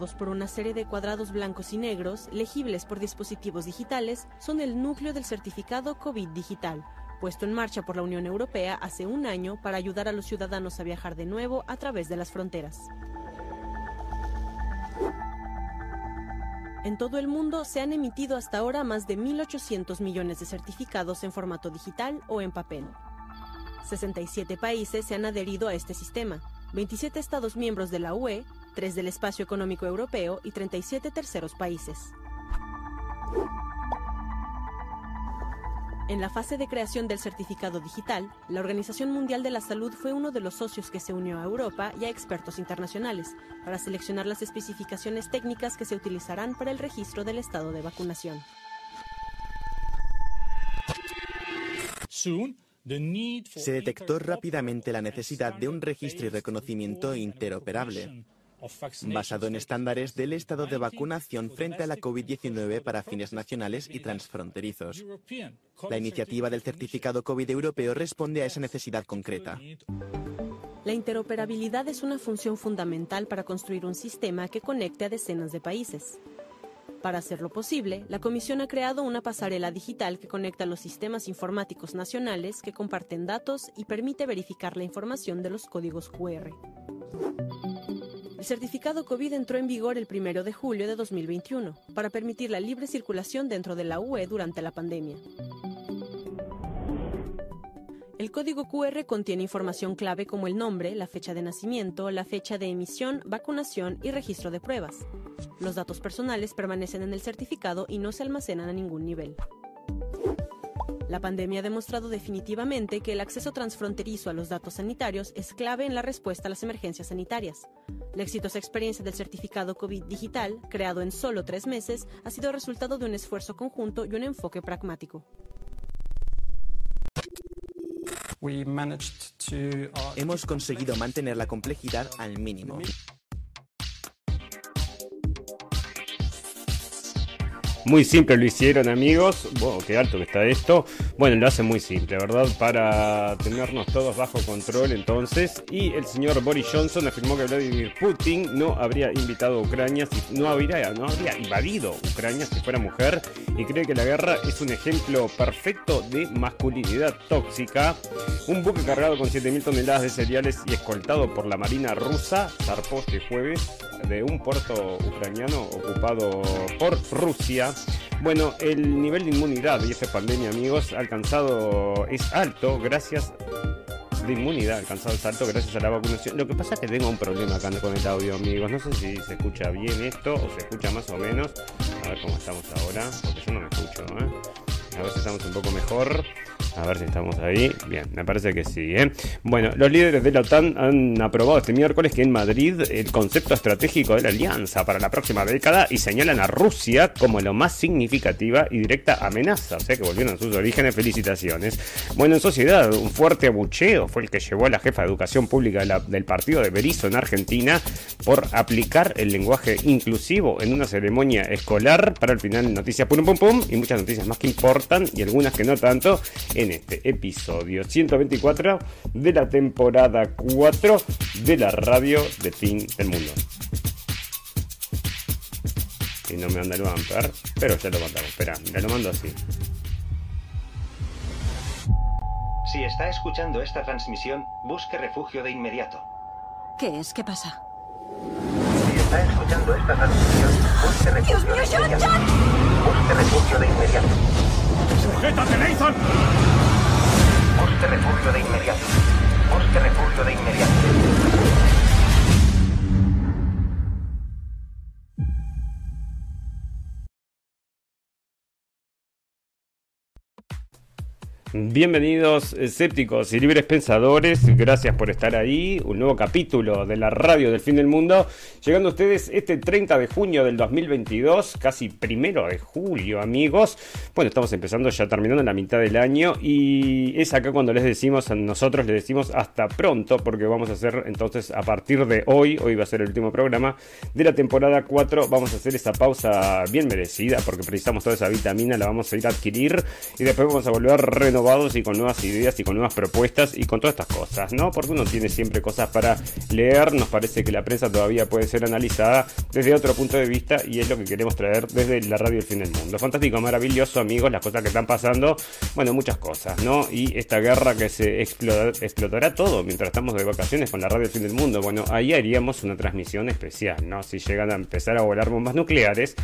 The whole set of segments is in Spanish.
por una serie de cuadrados blancos y negros, legibles por dispositivos digitales, son el núcleo del certificado COVID digital, puesto en marcha por la Unión Europea hace un año para ayudar a los ciudadanos a viajar de nuevo a través de las fronteras. En todo el mundo se han emitido hasta ahora más de 1.800 millones de certificados en formato digital o en papel. 67 países se han adherido a este sistema, 27 Estados miembros de la UE, 3 del Espacio Económico Europeo y 37 terceros países. En la fase de creación del certificado digital, la Organización Mundial de la Salud fue uno de los socios que se unió a Europa y a expertos internacionales para seleccionar las especificaciones técnicas que se utilizarán para el registro del estado de vacunación. Se detectó rápidamente la necesidad de un registro y reconocimiento interoperable basado en estándares del estado de vacunación frente a la COVID-19 para fines nacionales y transfronterizos. La iniciativa del certificado COVID europeo responde a esa necesidad concreta. La interoperabilidad es una función fundamental para construir un sistema que conecte a decenas de países. Para hacerlo posible, la Comisión ha creado una pasarela digital que conecta los sistemas informáticos nacionales que comparten datos y permite verificar la información de los códigos QR. El certificado COVID entró en vigor el 1 de julio de 2021 para permitir la libre circulación dentro de la UE durante la pandemia. El código QR contiene información clave como el nombre, la fecha de nacimiento, la fecha de emisión, vacunación y registro de pruebas. Los datos personales permanecen en el certificado y no se almacenan a ningún nivel. La pandemia ha demostrado definitivamente que el acceso transfronterizo a los datos sanitarios es clave en la respuesta a las emergencias sanitarias. La exitosa experiencia del certificado COVID digital, creado en solo tres meses, ha sido resultado de un esfuerzo conjunto y un enfoque pragmático. Hemos conseguido mantener la complejidad al mínimo. Muy simple lo hicieron, amigos. Wow, qué alto que está esto. Bueno, lo hacen muy simple, ¿verdad? Para tenernos todos bajo control entonces. Y el señor Boris Johnson afirmó que Vladimir Putin no habría invitado a Ucrania, si, no, habría, no habría invadido Ucrania si fuera mujer. Y cree que la guerra es un ejemplo perfecto de masculinidad tóxica. Un buque cargado con 7.000 toneladas de cereales y escoltado por la Marina rusa zarpó este jueves de un puerto ucraniano ocupado por Rusia. Bueno, el nivel de inmunidad y esta pandemia, amigos, alcanzado, es alto gracias de inmunidad alcanzado es alto gracias a la vacunación. Lo que pasa es que tengo un problema acá con el audio, amigos. No sé si se escucha bien esto o se escucha más o menos. A ver cómo estamos ahora, porque yo no me escucho, ¿eh? A ver si estamos un poco mejor. A ver si estamos ahí. Bien, me parece que sí. ¿eh? Bueno, los líderes de la OTAN han aprobado este miércoles que en Madrid el concepto estratégico de la alianza para la próxima década y señalan a Rusia como lo más significativa y directa amenaza. O sea que volvieron a sus orígenes. Felicitaciones. Bueno, en sociedad, un fuerte abucheo fue el que llevó a la jefa de educación pública del partido de Berizo en Argentina por aplicar el lenguaje inclusivo en una ceremonia escolar. Para el final, noticias pum pum pum y muchas noticias más que importan y algunas que no tanto en este episodio 124 de la temporada 4 de la radio de fin del mundo. Y no me manda el bumper, pero ya lo mandamos. Espera, me lo mando así. Si está escuchando esta transmisión, busque refugio de inmediato. ¿Qué es? ¿Qué pasa? Si está escuchando esta transmisión, busque refugio ¡Dios mío, de John, inmediato. John! Busque refugio de inmediato. ¡Sujétate, Nathan! Busque refugio de inmediato. Busque refugio de inmediato. Bienvenidos escépticos y libres pensadores, gracias por estar ahí, un nuevo capítulo de la radio del fin del mundo, llegando a ustedes este 30 de junio del 2022, casi primero de julio amigos, bueno estamos empezando ya terminando la mitad del año y es acá cuando les decimos, a nosotros les decimos hasta pronto porque vamos a hacer entonces a partir de hoy, hoy va a ser el último programa de la temporada 4, vamos a hacer esa pausa bien merecida porque precisamos toda esa vitamina, la vamos a ir a adquirir y después vamos a volver a renovar renovados y con nuevas ideas y con nuevas propuestas y con todas estas cosas, ¿no? Porque uno tiene siempre cosas para leer, nos parece que la prensa todavía puede ser analizada desde otro punto de vista y es lo que queremos traer desde la radio El Fin del Mundo. Fantástico, maravilloso, amigos, las cosas que están pasando, bueno, muchas cosas, ¿no? Y esta guerra que se explotará todo mientras estamos de vacaciones con la radio El Fin del Mundo, bueno, ahí haríamos una transmisión especial, ¿no? Si llegan a empezar a volar bombas nucleares,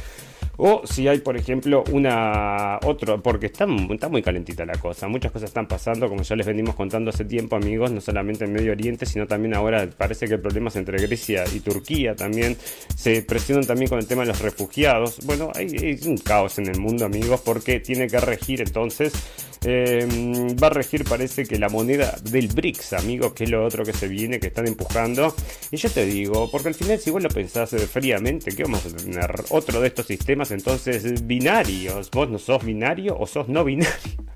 o si hay, por ejemplo, una otro, porque está, está muy calentita la cosa, muchas cosas están pasando, como ya les venimos contando hace tiempo, amigos, no solamente en Medio Oriente, sino también ahora parece que problemas entre Grecia y Turquía también se presionan también con el tema de los refugiados. Bueno, hay, un caos en el mundo, amigos, porque tiene que regir entonces eh, va a regir parece que la moneda del BRICS, amigos, que es lo otro que se viene, que están empujando. Y yo te digo, porque al final si vos lo pensás eh, fríamente, que vamos a tener otro de estos sistemas entonces binarios. Vos no sos binario o sos no binario.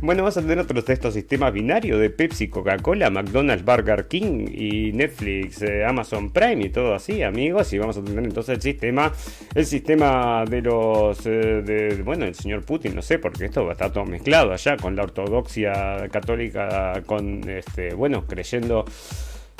Bueno, vamos a tener otros de estos sistemas binarios de Pepsi, Coca-Cola, McDonald's, Burger King y Netflix, eh, Amazon Prime y todo así, amigos. Y vamos a tener entonces el sistema, el sistema de los, eh, de, bueno, el señor Putin, no sé, porque esto va a estar todo mezclado allá con la ortodoxia católica, con, este, bueno, creyendo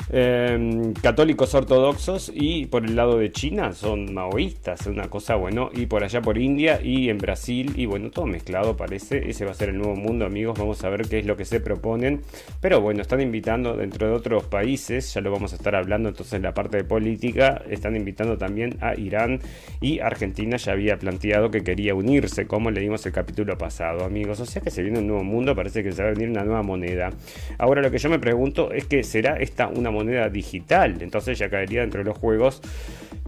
Em, católicos ortodoxos y por el lado de China son maoístas, una cosa bueno, y por allá por India y en Brasil y bueno, todo mezclado parece, ese va a ser el nuevo mundo amigos, vamos a ver qué es lo que se proponen, pero bueno, están invitando dentro de otros países, ya lo vamos a estar hablando entonces en la parte de política, están invitando también a Irán y Argentina ya había planteado que quería unirse, como leímos el capítulo pasado amigos, o sea que se viene un nuevo mundo, parece que se va a venir una nueva moneda. Ahora lo que yo me pregunto es que será esta una moneda digital. Entonces ya caería dentro de los juegos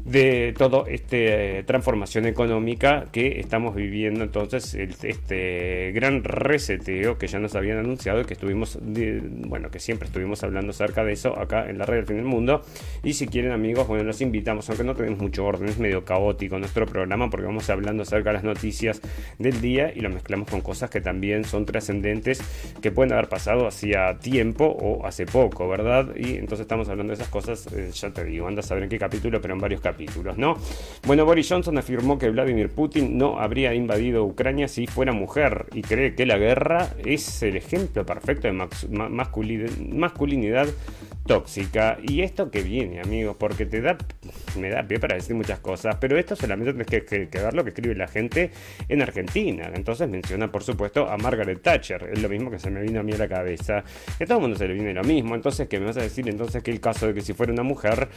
de toda esta eh, transformación económica que estamos viviendo. Entonces, este gran reseteo que ya nos habían anunciado y que estuvimos, bueno, que siempre estuvimos hablando acerca de eso acá en la red del fin del mundo. Y si quieren, amigos, bueno, los invitamos, aunque no tenemos mucho orden, es medio caótico nuestro programa porque vamos hablando acerca de las noticias del día y lo mezclamos con cosas que también son trascendentes que pueden haber pasado hacía tiempo o hace poco, ¿verdad? Y entonces estamos hablando de esas cosas, eh, ya te digo, anda a saber en qué capítulo, pero en varios capítulos ¿no? Bueno, Boris Johnson afirmó que Vladimir Putin no habría invadido Ucrania si fuera mujer y cree que la guerra es el ejemplo perfecto de masculinidad tóxica. Y esto que viene, amigos, porque te da, me da pie para decir muchas cosas, pero esto solamente tienes que, que, ver lo que escribe la gente en Argentina. Entonces menciona, por supuesto, a Margaret Thatcher. Es lo mismo que se me vino a mí a la cabeza. Que a todo el mundo se le viene lo mismo. Entonces, ¿qué me vas a decir entonces que el caso de que si fuera una mujer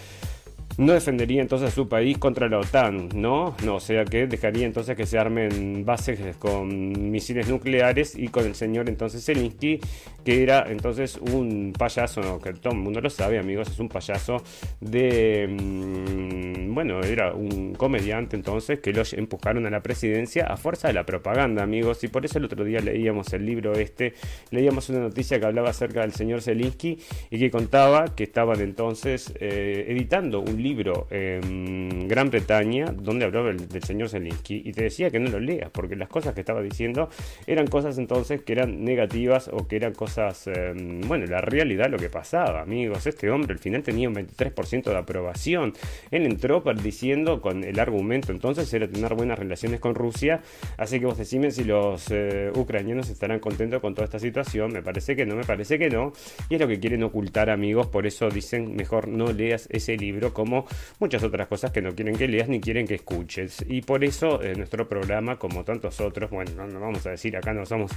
no defendería entonces a su país contra la OTAN, ¿no? No, o sea que dejaría entonces que se armen bases con misiles nucleares y con el señor entonces Zelensky, que era entonces un payaso, que todo el mundo lo sabe, amigos, es un payaso de... Mm, bueno, era un comediante entonces que lo empujaron a la presidencia a fuerza de la propaganda, amigos, y por eso el otro día leíamos el libro este, leíamos una noticia que hablaba acerca del señor Zelensky y que contaba que estaban entonces eh, editando un libro en Gran Bretaña donde hablaba del, señor Zelensky y te decía que no lo leas porque las cosas que estaba diciendo eran cosas entonces que eran negativas o que eran cosas, em, bueno, la realidad lo que pasaba, amigos. Este hombre al final tenía un 23% de aprobación. Él entró diciendo con el argumento entonces era tener buenas relaciones con Rusia. Así que vos decime si los eh, ucranianos estarán contentos con toda esta situación. Me parece que no, me parece que no. Y es lo que quieren ocultar, amigos. Por eso dicen mejor no leas ese libro como muchas otras cosas que no quieren que leas ni quieren que escuches. Y por eso en nuestro programa, como tantos otros, bueno, no, vamos a decir acá no somos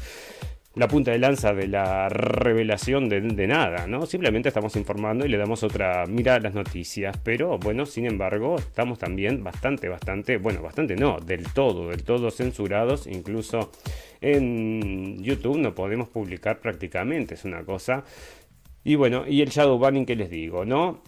la punta de lanza de la revelación de, nada, ¿no? Simplemente estamos informando y le damos otra mirada a las noticias, pero bueno, sin embargo, estamos también bastante, bastante, bueno, bastante no, del todo, del todo censurados, incluso en YouTube no podemos publicar prácticamente, es una cosa. Y bueno, y el shadow banning que les digo, ¿no?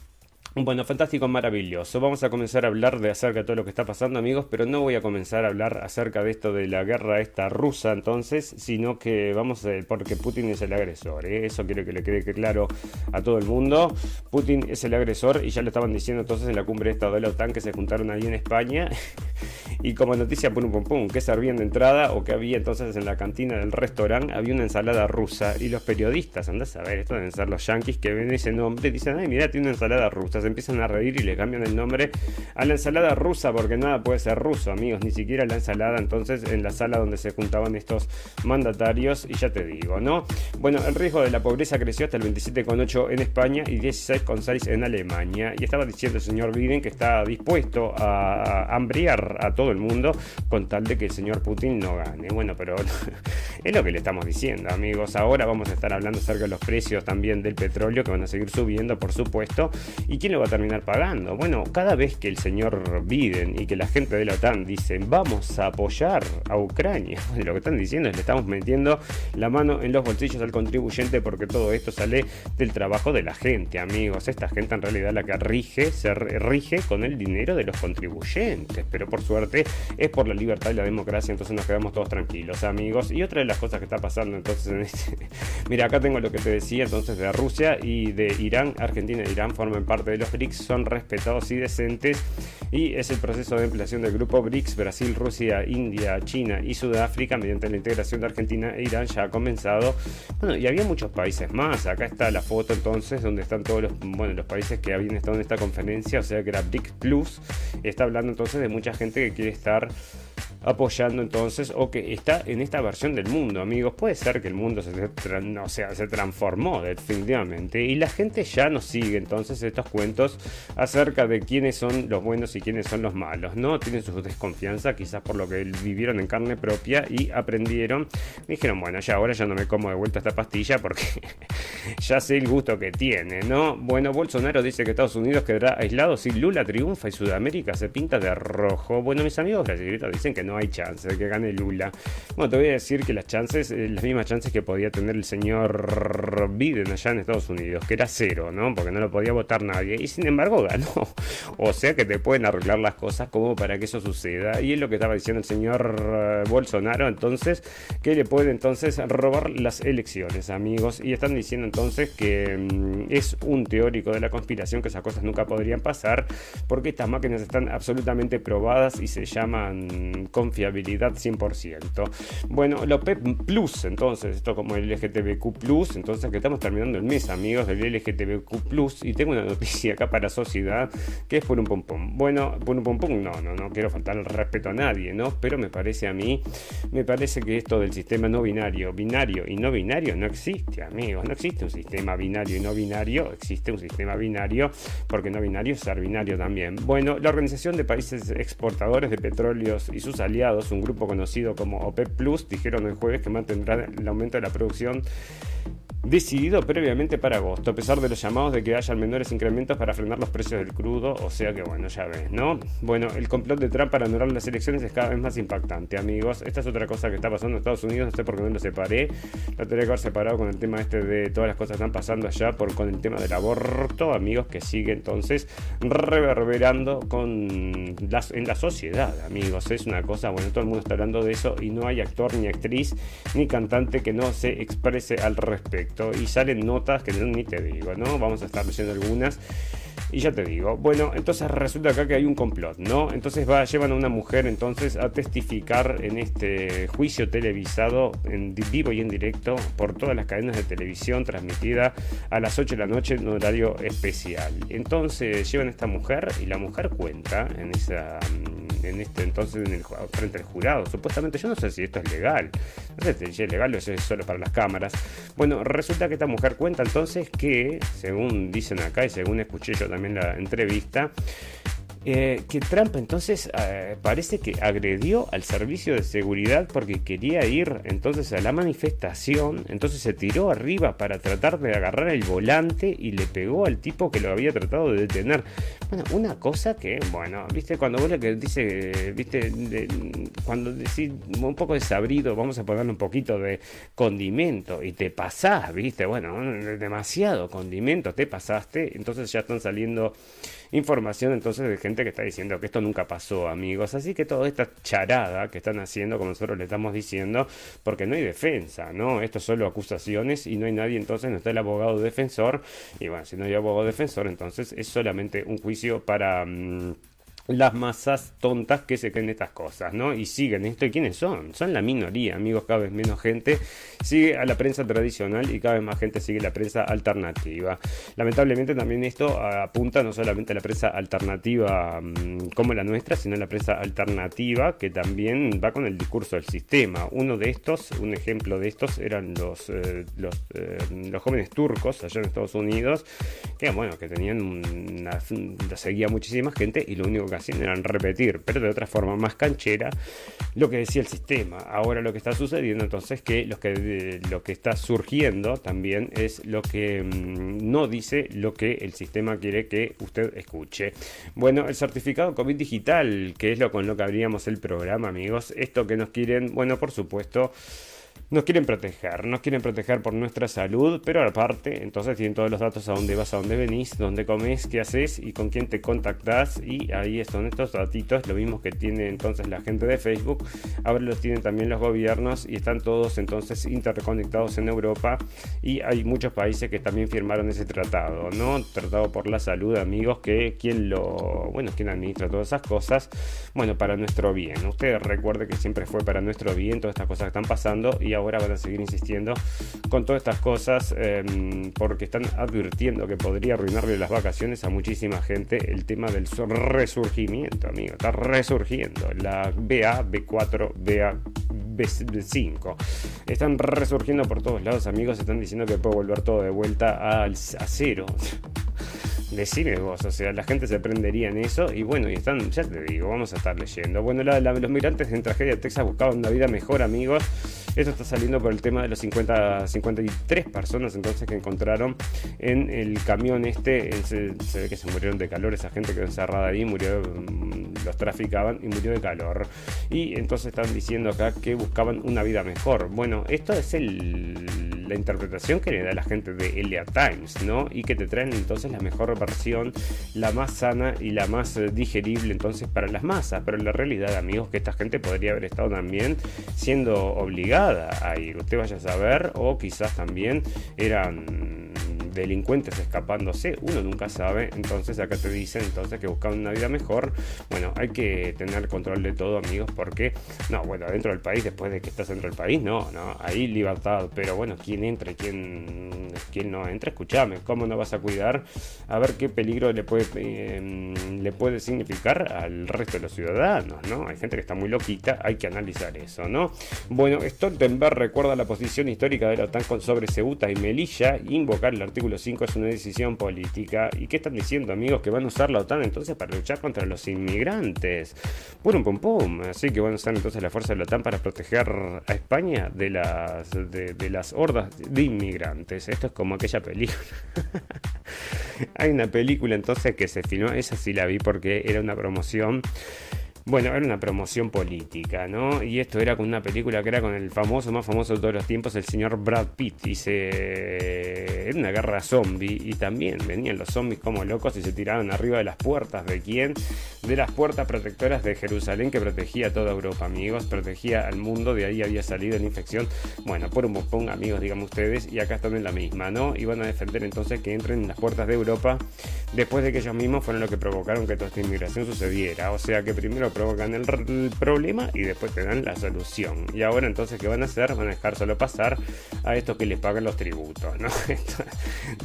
Bueno, fantástico, maravilloso. Vamos a comenzar a hablar de acerca de todo lo que está pasando, amigos, pero no voy a comenzar a hablar acerca de esto de la guerra esta rusa, entonces, sino que vamos a, porque Putin es el agresor. ¿eh? Eso quiero que le quede claro a todo el mundo. Putin es el agresor y ya lo estaban diciendo entonces en la cumbre esta de la OTAN que se juntaron ahí en España. y como noticia, pum, pum, pum, que servían de entrada o que había entonces en la cantina del restaurante, había una ensalada rusa y los periodistas, andás a ver, esto deben ser los yankees que ven ese nombre, dicen, ay, mira, tiene una ensalada rusa, empiezan a reír y le cambian el nombre a la ensalada rusa porque nada puede ser ruso, amigos, ni siquiera la ensalada entonces en la sala donde se juntaban estos mandatarios y ya te digo, ¿no? Bueno, el riesgo de la pobreza creció hasta el 27,8 en España y 16,6 en Alemania y estaba diciendo el señor Biden que está dispuesto a hambriar a todo el mundo con tal de que el señor Putin no gane. Bueno, pero es lo que le estamos diciendo, amigos. Ahora vamos a estar hablando acerca de los precios también del petróleo que van a seguir subiendo, por supuesto. ¿Y quién lo va a terminar pagando? Bueno, cada vez que el señor Biden y que la gente de la OTAN dicen vamos a apoyar a Ucrania, lo que están diciendo es le estamos metiendo la mano en los bolsillos al contribuyente porque todo esto sale del trabajo de la gente, amigos. Esta gente en realidad la que rige, se rige con el dinero de los contribuyentes, pero por suerte es por la libertad y la democracia, entonces nos quedamos todos tranquilos, amigos. Y otra de las cosas que está pasando entonces en este... Mira, acá tengo lo que te decía entonces de Rusia y de Irán. Argentina e Irán forman parte de los BRICS, son respetados y decentes y es el proceso de ampliación del grupo BRICS, Brasil, Rusia, India, China y Sudáfrica mediante la integración de Argentina e Irán ya ha comenzado. Bueno, y había muchos países más. Acá está la foto entonces donde están todos los, bueno, los países que habían estado en esta conferencia, o sea que era BRICS Plus. Está hablando entonces de mucha gente que quiere estar apoyando entonces o que está en esta versión del mundo, amigos. Puede ser que el mundo se, sea, se transformó definitivamente y la gente ya no sigue entonces estos cuentos acerca de quiénes son los buenos y quiénes son los malos, ¿no? Tienen su desconfianza quizás por lo que vivieron en carne propia y aprendieron. Dijeron, bueno, ya ahora ya no me como de vuelta esta pastilla porque ya sé el gusto que tiene, ¿no? Bueno, Bolsonaro dice que Estados Unidos quedará aislado si Lula triunfa y Sudamérica se pinta de rojo. Bueno, mis amigos brasileños dicen que no hay chance de que gane Lula. Bueno, te voy a decir que las chances, eh, las mismas chances que podía tener el señor Biden allá en Estados Unidos, que era cero, ¿no? Porque no lo podía votar nadie. Y sin embargo ganó. O sea que te pueden arreglar las cosas como para que eso suceda. Y es lo que estaba diciendo el señor eh, Bolsonaro, entonces, que le puede entonces robar las elecciones, amigos. Y están diciendo entonces que mm, es un teórico de la conspiración, que esas cosas nunca podrían pasar, porque estas máquinas están absolutamente probadas y se llaman confiabilidad 100%. Bueno, lo PEP Plus, entonces, esto como el LGTBQ Plus, entonces que estamos terminando el mes, amigos, del LGTBQ Plus, y tengo una noticia acá para sociedad que es por un pom pom. Bueno, por un pom pom, no, no, no quiero faltar el respeto a nadie, ¿no? Pero me parece a mí, me parece que esto del sistema no binario, binario y no binario no existe, amigos, no existe un sistema binario y no binario, existe un sistema binario, porque no binario es ser binario también. Bueno, la Organización de Países Exportadores de Petróleos y sus aliados, un grupo conocido como OPEP Plus, dijeron el jueves que mantendrán el aumento de la producción decidido previamente para agosto, a pesar de los llamados de que hayan menores incrementos para frenar los precios del crudo, o sea que bueno, ya ves, ¿no? Bueno, el complot de Trump para anular las elecciones es cada vez más impactante, amigos. Esta es otra cosa que está pasando en Estados Unidos, no sé por qué no lo separé, lo tendría que haber separado con el tema este de todas las cosas que están pasando allá, por, con el tema del aborto, amigos, que sigue entonces reverberando con las, en la sociedad, amigos. Es una cosa, bueno, todo el mundo está hablando de eso y no hay actor, ni actriz, ni cantante que no se exprese al respecto y salen notas que ni te digo, ¿no? Vamos a estar leyendo algunas. Y ya te digo, bueno, entonces resulta acá que hay un complot, ¿no? Entonces va, llevan a una mujer entonces a testificar en este juicio televisado en vivo y en directo por todas las cadenas de televisión transmitida a las 8 de la noche en un horario especial. Entonces llevan a esta mujer y la mujer cuenta en esa en este entonces en el, frente al jurado. Supuestamente, yo no sé si esto es legal. No sé si es legal o si es solo para las cámaras. Bueno, resulta que esta mujer cuenta entonces que, según dicen acá y según escuché yo también la entrevista, eh, que Trump entonces eh, parece que agredió al servicio de seguridad porque quería ir entonces a la manifestación, entonces se tiró arriba para tratar de agarrar el volante y le pegó al tipo que lo había tratado de detener. Bueno, una cosa que, bueno, viste, cuando vos le que dice, viste, cuando decís un poco desabrido, vamos a ponerle un poquito de condimento y te pasás, viste, bueno, demasiado condimento, te pasaste, entonces ya están saliendo información entonces de gente que está diciendo que esto nunca pasó, amigos. Así que toda esta charada que están haciendo, como nosotros le estamos diciendo, porque no hay defensa, ¿no? Esto es solo acusaciones y no hay nadie, entonces no está el abogado defensor. Y bueno, si no hay abogado defensor, entonces es solamente un juicio para... Mm, las masas tontas que se creen estas cosas, ¿no? Y siguen esto. ¿Y quiénes son? Son la minoría, amigos, cada vez menos gente sigue a la prensa tradicional y cada vez más gente sigue la prensa alternativa. Lamentablemente también esto apunta no solamente a la prensa alternativa mm, como la nuestra, sino a la prensa alternativa que también va con el discurso del sistema. Uno de estos, un ejemplo de estos, eran los, eh, los, eh, los, jóvenes turcos allá en Estados Unidos, que bueno, que tenían una, seguía muchísima gente y lo único que hacían era repetir, pero de otra forma más canchera, lo que decía el sistema. Ahora lo que está sucediendo entonces que que lo que está surgiendo también es lo que mm, no dice lo que el sistema quiere que usted escuche. Bueno, el certificado COVID digital, que es lo con lo que abríamos el programa, amigos. Esto que nos quieren, bueno, por supuesto nos quieren proteger, nos quieren proteger por nuestra salud, pero aparte, entonces tienen todos los datos a dónde vas, a dónde venís, dónde comes, qué haces y con quién te contactás. Y ahí están estos datitos, lo mismo que tiene entonces la gente de Facebook, ahora los tienen también los gobiernos y están todos entonces interconectados en Europa. Y hay muchos países que también firmaron ese tratado, ¿no? Tratado por la salud, amigos, que quien lo, bueno, quien administra todas esas cosas, bueno, para nuestro bien. Usted recuerde que siempre fue para nuestro bien todas estas cosas que están pasando y ahora van a seguir insistiendo con todas estas cosas em, porque están advirtiendo que podría arruinarle las vacaciones a muchísima gente el tema del resurgimiento, amigo. Está resurgiendo la BA, B4, BA, B5. Están resurgiendo por todos lados, amigos. Están diciendo que puede volver todo de vuelta al, a cero. Decime vos, o sea, la gente se prendería en eso y bueno, y están, ya te digo, vamos a estar leyendo. Bueno, los migrantes en tragedia Texas buscaban una vida mejor, amigos. Esto está saliendo por el tema de los 50, 53 personas entonces que encontraron en el camión este. Se, ve que se murieron de calor, esa gente quedó encerrada ahí, murió, mm, los traficaban y murió de calor. Y entonces están diciendo acá que buscaban una vida mejor. Bueno, esto es la interpretación que le da la gente de Elia Times, ¿no? Y que te traen entonces la mejor versión, la más sana y la más eh, digerible entonces para las masas. Pero la realidad, amigos, que esta gente podría haber estado también siendo obligada a ir. Usted vaya a saber, o quizás también eran delincuentes escapándose, uno nunca sabe, entonces acá te dicen entonces que buscan una vida mejor, bueno, hay que tener control de todo amigos, porque, no, bueno, dentro del país, después de que estás dentro del país, no, no, hay libertad, pero bueno, quién entra y quién, quién no entra, escúchame, ¿cómo no vas a cuidar? A ver qué peligro le puede, eh, le puede significar al resto de los ciudadanos, ¿no? Hay gente que está muy loquita, hay que analizar eso, ¿no? Bueno, Stoltenberg recuerda la posición histórica de la OTAN sobre Ceuta y Melilla, invocar el artículo 5 es una decisión política. ¿Y qué están diciendo, amigos? Que van a usar la OTAN entonces para luchar contra los inmigrantes. Pum, pum, pum. Así que van a usar entonces la fuerza de la OTAN para proteger a España de las, de, de las hordas de inmigrantes. Esto es como aquella película. Hay una película entonces que se filmó, esa sí la vi porque era una promoción bueno, era una promoción política, ¿no? Y esto era con una película que era con el famoso, más famoso de todos los tiempos, el señor Brad Pitt. Y se... Era una guerra zombie y también venían los zombies como locos y se tiraban arriba de las puertas. ¿De quién? De las puertas protectoras de Jerusalén que protegía a toda Europa, amigos. Protegía al mundo, de ahí había salido la infección. Bueno, por un bopón, amigos, digamos ustedes. Y acá están en la misma, ¿no? Y van a defender entonces que entren en las puertas de Europa después de que ellos mismos fueron los que provocaron que toda esta inmigración sucediera. O sea que primero provocan el, problema y después te dan la solución. Y ahora entonces, ¿qué van a hacer? Van a dejar solo pasar a estos que les pagan los tributos, ¿no?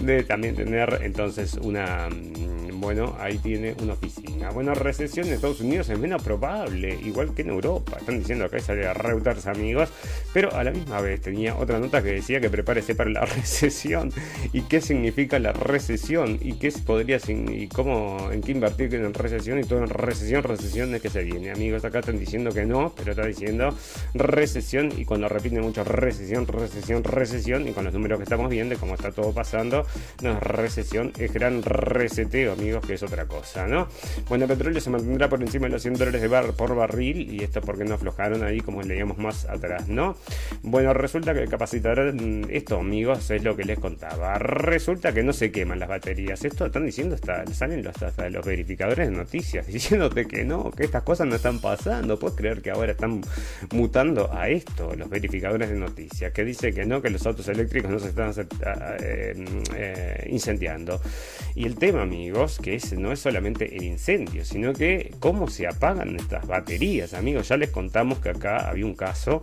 de también tener entonces una... Mm, bueno, ahí tiene una oficina. Bueno, recesión en Estados Unidos es menos probable, igual que en Europa. Están diciendo que sale a Reuters, amigos. Pero a la misma vez tenía otra nota que decía que prepárese para la recesión. ¿Y qué significa la recesión? ¿Y qué podría y cómo en qué invertir en recesión y todo en recesión, recesión es que se viene. Amigos, acá están diciendo que no, pero está diciendo recesión y cuando repiten mucho recesión, recesión, recesión y con los números que estamos viendo, como está todo pasando, no es recesión, es gran reseteo, amigos, que es otra cosa, ¿no? Bueno, el petróleo se mantendrá por encima de los 100 dólares de bar por barril y esto porque no aflojaron ahí como leíamos más atrás, ¿no? Bueno, resulta que capacitar mm, esto, amigos, es lo que les contaba. Resulta que no se queman las baterías. Esto están diciendo hasta salen los, los verificadores de noticias diciéndote que no, que estas cosas no están pasando. Puedes creer que ahora están mutando a esto, los verificadores de noticias, que dice que no, que los autos eléctricos no se están eh, eh, incendiando. Y el tema, amigos, que es, no es solamente el incendio, sino que cómo se apagan estas baterías, amigos. Ya les contamos que acá había un caso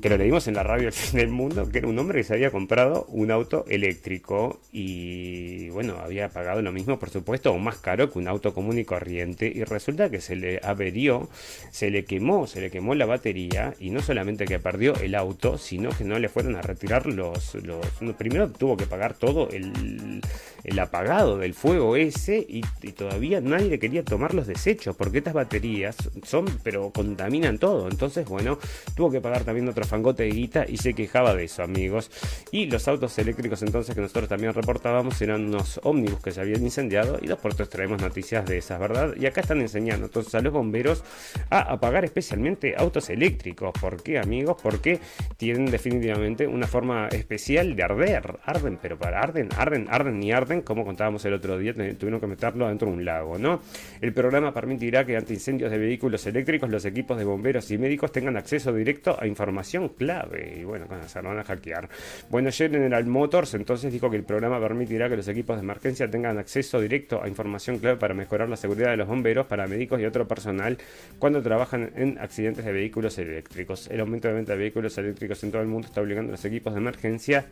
que lo leímos en la radio El del Mundo, que era un hombre que se había comprado un auto eléctrico y bueno, había pagado lo mismo, por supuesto, o más caro que un auto común y corriente y resulta que se le averió, se le quemó, se le quemó la batería y no solamente que perdió el auto, sino que no le fueron a retirar los... los primero tuvo que pagar todo el, el apagado del fuego ese y, todavía nadie quería tomar los desechos porque estas baterías son, pero contaminan todo. Entonces, bueno, tuvo que pagar también otro fangote de guita y se quejaba de eso, amigos. Y los autos eléctricos entonces que nosotros también reportábamos eran unos ómnibus que se habían incendiado y dos por tres traemos noticias de esas, ¿verdad? Y acá están enseñando entonces a los bomberos a apagar especialmente autos eléctricos. ¿Por qué, amigos? Porque tienen definitivamente una forma especial de arder. Arden, pero para arden, arden, arden y arden como contábamos el otro día, tuvieron que meterlo dentro de un lago, ¿no? El programa permitirá que ante incendios de vehículos eléctricos los equipos de bomberos y médicos tengan acceso directo a información clave y bueno, se van a hackear. Bueno, General Motors entonces dijo que el programa permitirá que los equipos de emergencia tengan acceso directo a información clave para mejorar la seguridad de los bomberos, paramédicos y otro personal cuando trabajan en accidentes de vehículos eléctricos. El aumento de venta de vehículos eléctricos en todo el mundo está obligando a los equipos de emergencia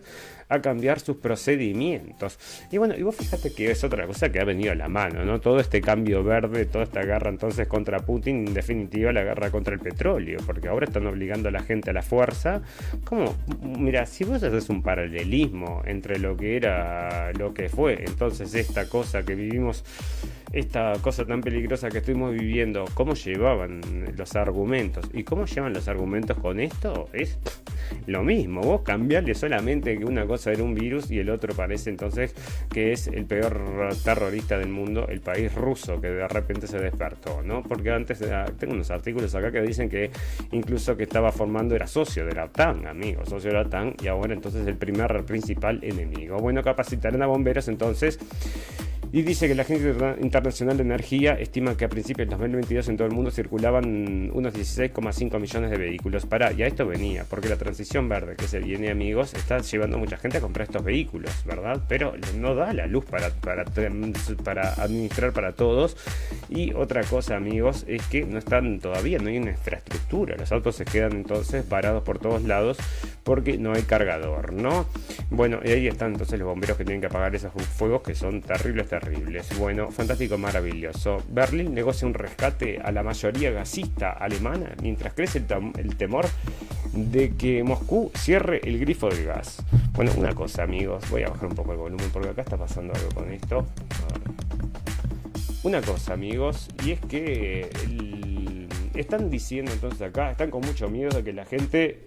a cambiar sus procedimientos. Y bueno, y vos fíjate que es otra cosa que ha venido a la mano, ¿no? Todo este cambio verde, toda esta guerra entonces contra Putin, en definitiva la guerra contra el petróleo, porque ahora están obligando a la gente a la fuerza. Como, mira, si vos haces un paralelismo entre lo que era, lo que fue, entonces esta cosa que vivimos esta cosa tan peligrosa que estuvimos viviendo, cómo llevaban los argumentos y cómo llevan los argumentos con esto, es lo mismo. Vos cambiarle solamente que una cosa era un virus y el otro parece entonces que es el peor terrorista del mundo, el país ruso, que de repente se despertó, ¿no? Porque antes ah, tengo unos artículos acá que dicen que incluso que estaba formando era socio de la OTAN, amigo, socio de la OTAN, y ahora entonces el primer principal enemigo. Bueno, capacitarán a bomberos entonces y dice que la Agencia Internacional de Energía estima que a principios del 2022 en todo el mundo circulaban unos 16,5 millones de vehículos. Para, y a esto venía, porque la transición verde que se viene, amigos, está llevando a mucha gente a comprar estos vehículos, ¿verdad? Pero no da la luz para, para, para administrar para todos. Y otra cosa, amigos, es que no están todavía, no hay una infraestructura. Los autos se quedan entonces parados por todos lados porque no hay cargador, ¿no? Bueno, y ahí están entonces los bomberos que tienen que apagar esos fuegos que son terribles, terribles. Bueno, fantástico, maravilloso. Berlín negocia un rescate a la mayoría gasista alemana mientras crece el, temor de que Moscú cierre el grifo de gas. Bueno, una cosa, amigos, voy a bajar un poco el volumen porque acá está pasando algo con esto. Una cosa, amigos, y es que están diciendo entonces acá, están con mucho miedo de que la gente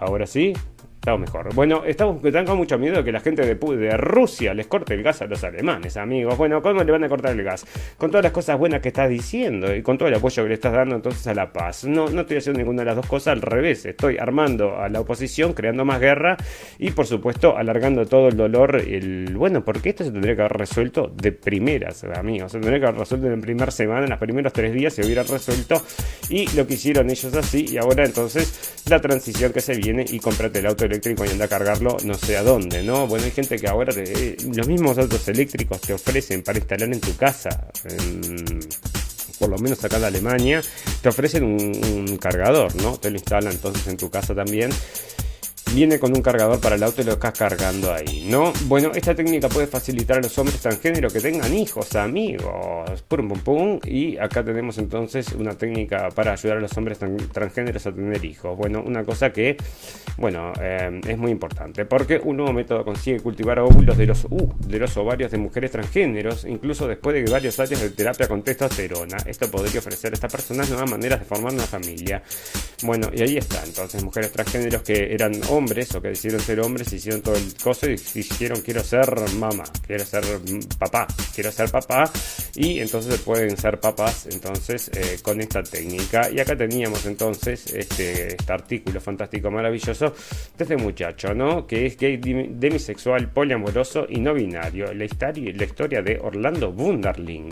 Ahora sí, Estamos mejor. Bueno, estamos con mucho miedo de que la gente de, Rusia les corte el gas a los alemanes, amigos. Bueno, ¿cómo le van a cortar el gas? Con todas las cosas buenas que estás diciendo y con todo el apoyo que le estás dando entonces a la paz. No, no estoy haciendo ninguna de las dos cosas, al revés. Estoy armando a la oposición, creando más guerra y, por supuesto, alargando todo el dolor. El, bueno, porque esto se tendría que haber resuelto de primeras, amigos. Se tendría que haber resuelto en la primera semana, en los primeros tres días se hubiera resuelto. Y lo que hicieron ellos así. Y ahora entonces la transición que se viene y comprate el auto eléctrico y anda a cargarlo no sé a dónde, ¿no? Bueno, hay gente que ahora eh, los mismos autos eléctricos te ofrecen para instalar en tu casa, por lo menos acá en Alemania, te ofrecen un, cargador, ¿no? Te lo instalan entonces en tu casa también viene con un cargador para el auto y lo estás cargando ahí, ¿no? Bueno, esta técnica puede facilitar a los hombres transgéneros que tengan hijos, amigos, pum pum pum, y acá tenemos entonces una técnica para ayudar a los hombres transgéneros a tener hijos. Bueno, una cosa que, bueno, eh, es muy importante, porque un nuevo método consigue cultivar óvulos de los, uh, de los ovarios de mujeres transgéneros, incluso después de varios años de terapia con testosterona. Esto podría ofrecer a estas personas nuevas maneras de formar una familia. Bueno, y ahí está, entonces, mujeres transgéneros que eran hombres hombres o que decidieron ser hombres, hicieron todo el coso y dijeron quiero ser mamá, quiero ser papá, quiero ser papá y entonces pueden ser papás entonces eh, con esta técnica. Y acá teníamos entonces este, este artículo fantástico, maravilloso de este muchacho, ¿no? Que es gay, demisexual, poliamoroso y no binario. La historia, la historia de Orlando Wunderling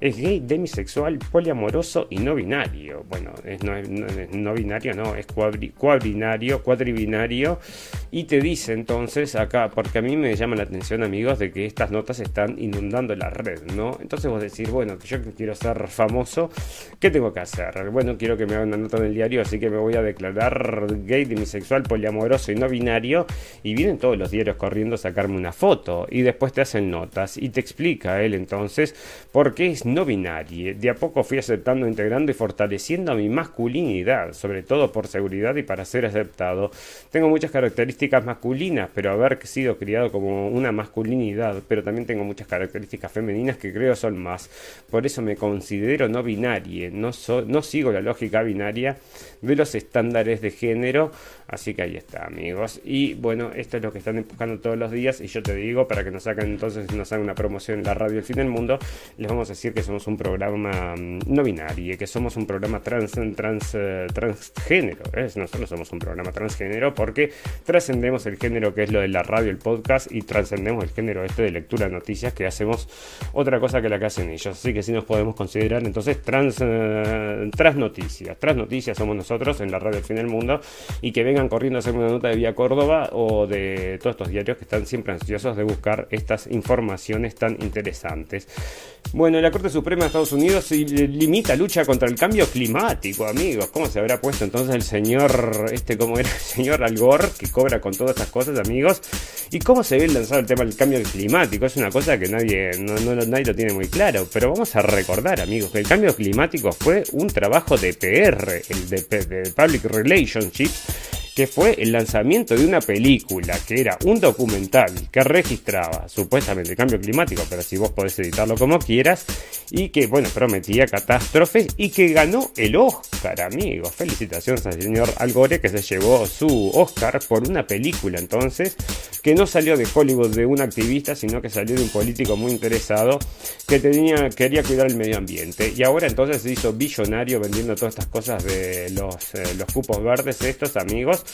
es gay, demisexual, poliamoroso y no binario. Bueno, es no, binario, no, es cuadri, cuadrinario, cuadribinario y te dice entonces acá, porque a mí me llama la atención amigos de que estas notas están inundando la red, ¿no? Entonces vos decís, bueno, yo quiero ser famoso, ¿qué tengo que hacer? Bueno, quiero que me hagan una nota en el diario, así que me voy a declarar gay, demisexual, poliamoroso y no binario y vienen todos los diarios corriendo a sacarme una foto y después te hacen notas y te explica él entonces por qué es no binario. De a poco fui aceptando, integrando y fortaleciendo a mi masculinidad, sobre todo por seguridad y para ser aceptado. Tengo muchas características masculinas, pero haber sido criado como una masculinidad, pero también tengo muchas características femeninas que creo son más. Por eso me considero no binaria, no, no sigo la lógica binaria de los estándares de género. Así que ahí está, amigos. Y bueno, esto es lo que están empujando todos los días. Y yo te digo, para que nos saquen entonces, nos hagan una promoción en la radio El Fin del Mundo, les vamos a decir que somos un programa mm, no binario, que somos un programa trans, trans, eh, transgénero. ¿eh? Nosotros somos un programa transgénero porque trascendemos el género que es lo de la radio, el podcast, y trascendemos el género este de lectura de noticias, que hacemos otra cosa que la que hacen ellos. Así que sí nos podemos considerar entonces trans, uh, trans noticias. Trans noticias somos nosotros en la radio El Fin del Mundo y que vengan corriendo a hacer una nota de Vía Córdoba o de todos estos diarios que están siempre ansiosos de buscar estas informaciones tan interesantes. Bueno, la Corte Suprema de Estados Unidos limita lucha contra el cambio climático, amigos. ¿Cómo se habrá puesto entonces el señor, este, cómo era el señor Algor, que cobra con todas estas cosas, amigos? ¿Y cómo se ve lanzado el tema del cambio climático? Es una cosa que nadie, no, nadie lo tiene muy claro, pero vamos a recordar, amigos, que el cambio climático fue un trabajo de PR, el de, de Public Relationships, que fue el lanzamiento de una película que era un documental que registraba supuestamente el cambio climático, pero si vos podés editarlo como quieras, y que, bueno, prometía catástrofes y que ganó el Oscar, amigos. Felicitaciones al señor Al Gore que se llevó su Oscar por una película entonces que no salió de Hollywood de un activista, sino que salió de un político muy interesado que tenía, quería cuidar el medio ambiente. Y ahora entonces se hizo billonario vendiendo todas estas cosas de los, eh, los cupos verdes estos, amigos.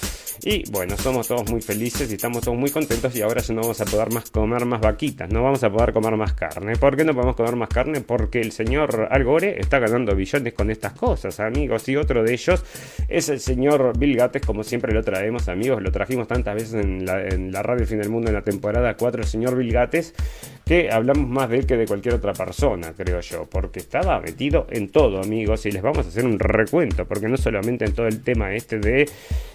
Y bueno, somos todos muy felices y estamos todos muy contentos y ahora ya no vamos a poder más comer más vaquitas, no vamos a poder comer más carne. ¿Por qué no podemos comer más carne? Porque el señor Al Gore está ganando billones con estas cosas, amigos. Y otro de ellos es el señor Bill Gates, como siempre lo traemos, amigos. Lo trajimos tantas veces en la, radio Fin del Mundo en la temporada 4, el señor Bill Gates, que hablamos más de él que de cualquier otra persona, creo yo. Porque estaba metido en todo, amigos. Y les vamos a hacer un recuento, porque no solamente en todo el tema este de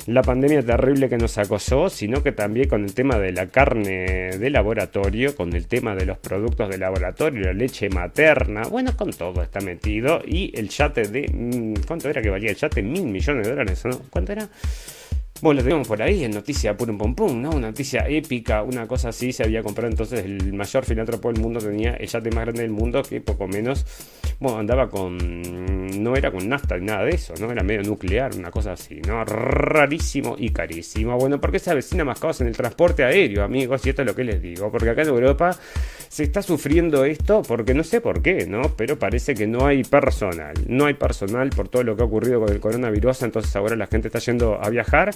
la pandemia terrible que nos acosó, sino que también con el tema de la carne de laboratorio, con el tema de los productos de laboratorio, la leche materna, bueno, con todo está metido. Y el yate de... Mm, ¿Cuánto era que valía el yate? Mil millones de dólares, ¿no? ¿Cuánto era? Bueno, lo tenemos por ahí en noticia pum pum pum, ¿no? Una noticia épica, una cosa así. Se había comprado entonces el mayor filántropo del mundo, tenía el yate más grande del mundo, que poco menos, bueno, andaba con. No era con nafta ni nada de eso, ¿no? Era medio nuclear, una cosa así, ¿no? Rarísimo y carísimo. Bueno, porque se avecina más caos en el transporte aéreo, amigos, y esto es lo que les digo, porque acá en Europa se está sufriendo esto, porque no sé por qué, ¿no? Pero parece que no hay personal, no hay personal por todo lo que ha ocurrido con el coronavirus, entonces ahora la gente está yendo a viajar